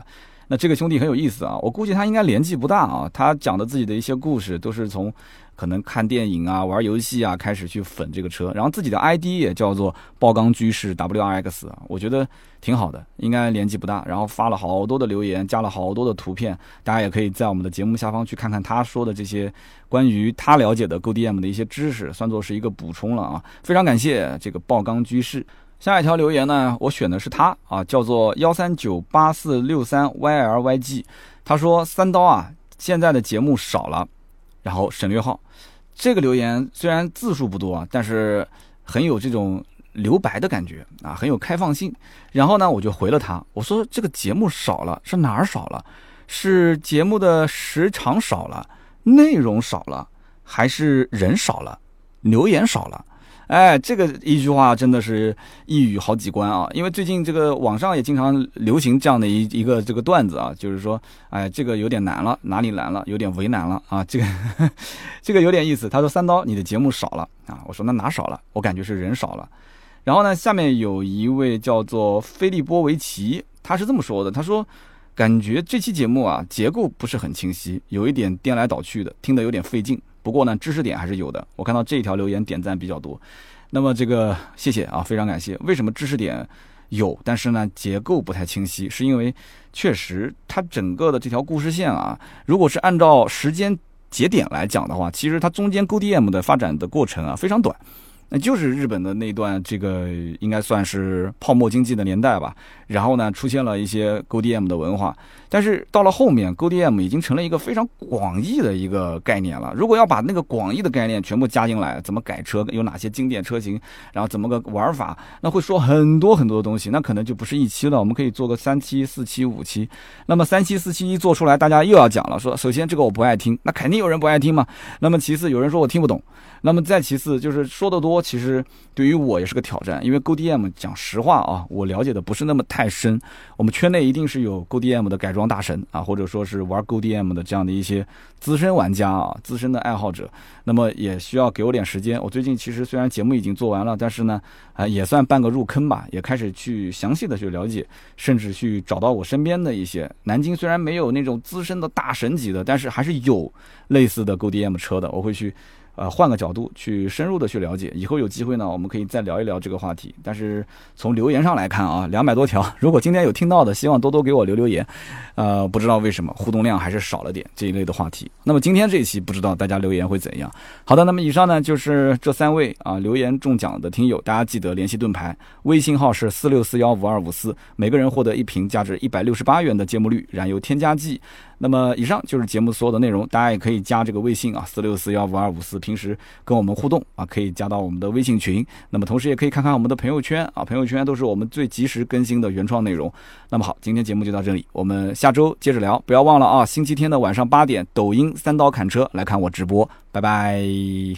A: 那这个兄弟很有意思啊，我估计他应该年纪不大啊，他讲的自己的一些故事都是从。可能看电影啊、玩游戏啊，开始去粉这个车，然后自己的 ID 也叫做爆缸居士 WRX 啊，我觉得挺好的，应该年纪不大。然后发了好多的留言，加了好多的图片，大家也可以在我们的节目下方去看看他说的这些关于他了解的 Go D M 的一些知识，算作是一个补充了啊。非常感谢这个爆缸居士。下一条留言呢，我选的是他啊，叫做幺三九八四六三 YLYG，他说三刀啊，现在的节目少了。然后省略号，这个留言虽然字数不多啊，但是很有这种留白的感觉啊，很有开放性。然后呢，我就回了他，我说这个节目少了是哪儿少了？是节目的时长少了，内容少了，还是人少了，留言少了？哎，这个一句话真的是一语好几关啊！因为最近这个网上也经常流行这样的一一个这个段子啊，就是说，哎，这个有点难了，哪里难了？有点为难了啊！这个 这个有点意思。他说：“三刀，你的节目少了啊？”我说：“那哪少了？我感觉是人少了。”然后呢，下面有一位叫做菲利波维奇，他是这么说的：“他说，感觉这期节目啊，结构不是很清晰，有一点颠来倒去的，听得有点费劲。”不过呢，知识点还是有的。我看到这条留言点赞比较多，那么这个谢谢啊，非常感谢。为什么知识点有，但是呢结构不太清晰？是因为确实它整个的这条故事线啊，如果是按照时间节点来讲的话，其实它中间 G D M 的发展的过程啊非常短。那就是日本的那段，这个应该算是泡沫经济的年代吧。然后呢，出现了一些 GODM 的文化，但是到了后面 GODM 已经成了一个非常广义的一个概念了。如果要把那个广义的概念全部加进来，怎么改车，有哪些经典车型，然后怎么个玩法，那会说很多很多的东西，那可能就不是一期了。我们可以做个三期、四期、五期。那么三期、四期一做出来，大家又要讲了，说首先这个我不爱听，那肯定有人不爱听嘛。那么其次，有人说我听不懂。那么再其次就是说的多，其实对于我也是个挑战，因为 GDM 讲实话啊，我了解的不是那么太深。我们圈内一定是有 GDM 的改装大神啊，或者说是玩 GDM 的这样的一些资深玩家啊，资深的爱好者。那么也需要给我点时间。我最近其实虽然节目已经做完了，但是呢，啊也算半个入坑吧，也开始去详细的去了解，甚至去找到我身边的一些南京虽然没有那种资深的大神级的，但是还是有类似的 GoDM 车的，我会去。呃，换个角度去深入的去了解，以后有机会呢，我们可以再聊一聊这个话题。但是从留言上来看啊，两百多条，如果今天有听到的，希望多多给我留留言。呃，不知道为什么互动量还是少了点这一类的话题。那么今天这一期不知道大家留言会怎样？好的，那么以上呢就是这三位啊留言中奖的听友，大家记得联系盾牌，微信号是四六四幺五二五四，每个人获得一瓶价值一百六十八元的芥末绿燃油添加剂。那么以上就是节目所有的内容，大家也可以加这个微信啊，四六四幺五二五四，平时跟我们互动啊，可以加到我们的微信群。那么同时也可以看看我们的朋友圈啊，朋友圈都是我们最及时更新的原创内容。那么好，今天节目就到这里，我们下周接着聊，不要忘了啊，星期天的晚上八点，抖音三刀砍车来看我直播，拜拜。